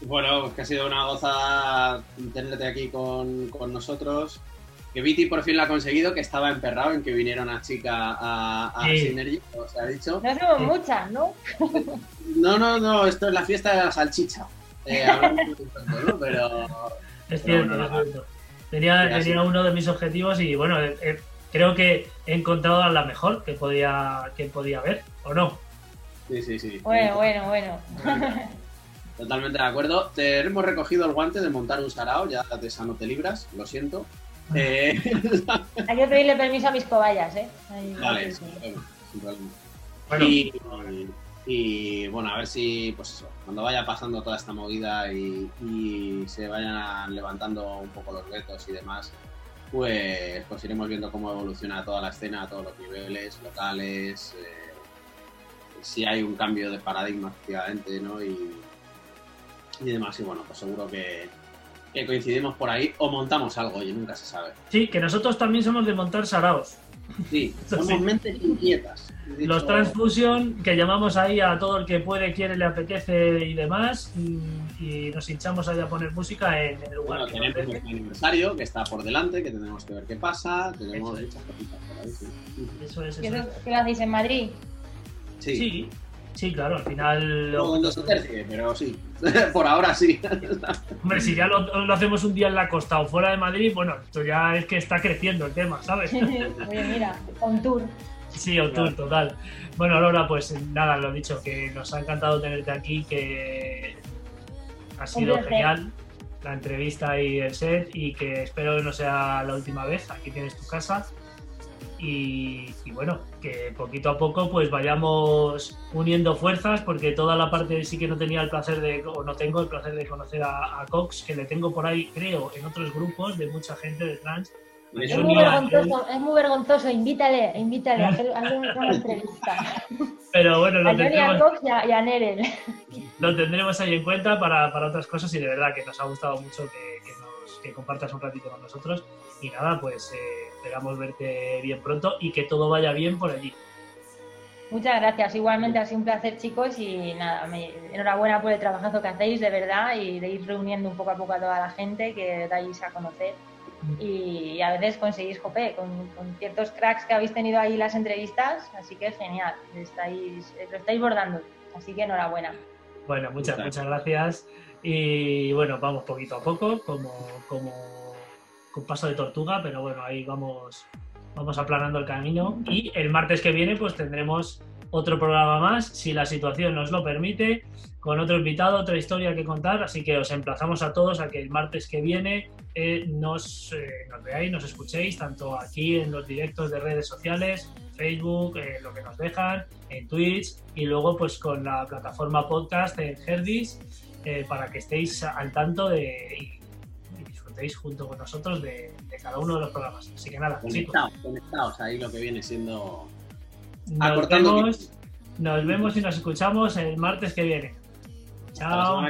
Bueno, pues que ha sido una goza tenerte aquí con, con nosotros. Que Viti por fin lo ha conseguido, que estaba emperrado en que viniera una chica a, a Sí. Synergy, como se ha dicho. No somos muchas, ¿no? No, no, no, esto es la fiesta de la salchicha. Eh, esto, ¿no? Pero Es Pero cierto, bueno, es cierto. Tenía, tenía uno de mis objetivos y bueno, eh, eh, creo que he encontrado a la mejor que podía, que podía haber, ¿o no? sí, sí, sí. Bueno, bueno, bueno. Totalmente de acuerdo. Te hemos recogido el guante de montar un sarao, ya de esa no te libras, lo siento. Eh, Hay que pedirle permiso a mis cobayas, ¿eh? Ahí, vale, sí, sin problema. Bueno, Y, y, bueno, a ver si, pues eso, cuando vaya pasando toda esta movida y, y se vayan levantando un poco los vetos y demás, pues, pues iremos viendo cómo evoluciona toda la escena a todos los niveles, locales, eh, si hay un cambio de paradigma, efectivamente, ¿no? Y, y demás. Y bueno, pues seguro que, que coincidimos por ahí o montamos algo y nunca se sabe. sí, que nosotros también somos de montar saraos. Sí, somos mentes inquietas. Dicho- Los Transfusion, que llamamos ahí a todo el que puede, quiere, le apetece y demás, y nos hinchamos ahí a poner música en el lugar Bueno, que tenemos nuestro aniversario que está por delante, que tenemos que ver qué pasa, tenemos Eso es. muchas cositas por ahí, sí. Eso es, ¿Qué, eso es- es. qué lo hacéis en Madrid? Sí, Sí, sí, claro, al final. Luego cuando se tercie, pero sí, por ahora sí. Hombre, si ya lo, lo hacemos un día en la costa o fuera de Madrid, bueno, esto ya es que está creciendo el tema, ¿sabes? Oye, mira, on tour. Sí, Otur, total. Bueno, Laura, pues nada, lo dicho, que nos ha encantado tenerte aquí, que ha sido genial la entrevista y el set y que espero que no sea la última vez. Aquí tienes tu casa. Y, y bueno, que poquito a poco pues vayamos uniendo fuerzas porque toda la parte sí que no tenía el placer de, o no tengo el placer de conocer a, a Cox, que le tengo por ahí, creo, en otros grupos de mucha gente de trans. Es muy vergonzoso, es muy vergonzoso. Invítale, invítale a hacer, hazle una entrevista. Pero bueno, lo a tendremos, Cox y a, y a Nerel. lo tendremos ahí en cuenta para, para otras cosas y de verdad que nos ha gustado mucho que, que nos, que compartas un ratito con nosotros. Y nada, pues eh, esperamos verte bien pronto y que todo vaya bien por allí. Muchas gracias. Igualmente ha sido un placer, chicos, y nada, me- enhorabuena por el trabajazo que hacéis, de verdad, y de ir reuniendo un poco a poco a toda la gente que dais a conocer. Y a veces conseguís, jope, con, con ciertos cracks que habéis tenido ahí las entrevistas, así que genial, estáis, lo estáis bordando. Así que enhorabuena. Bueno, muchas, Muchas muchas gracias. Y bueno, vamos poquito a poco, como, como con paso de tortuga, pero bueno, ahí vamos, vamos aplanando el camino. Y el martes que viene, pues tendremos otro programa más, si la situación nos lo permite, con otro invitado, otra historia que contar. Así que os emplazamos a todos a que el martes que viene eh, nos, eh, nos veáis, nos escuchéis, tanto aquí en los directos de redes sociales, Facebook, eh, lo que nos dejan, en Twitch y luego pues con la plataforma podcast en Herdis para que estéis al tanto de, y, y disfrutéis junto con nosotros de, de cada uno de los programas. Así que nada, chicos, Conectados, conectados ahí lo que viene siendo. nos Acortando vemos, nos vemos y nos escuchamos el martes que viene. Hasta Chao.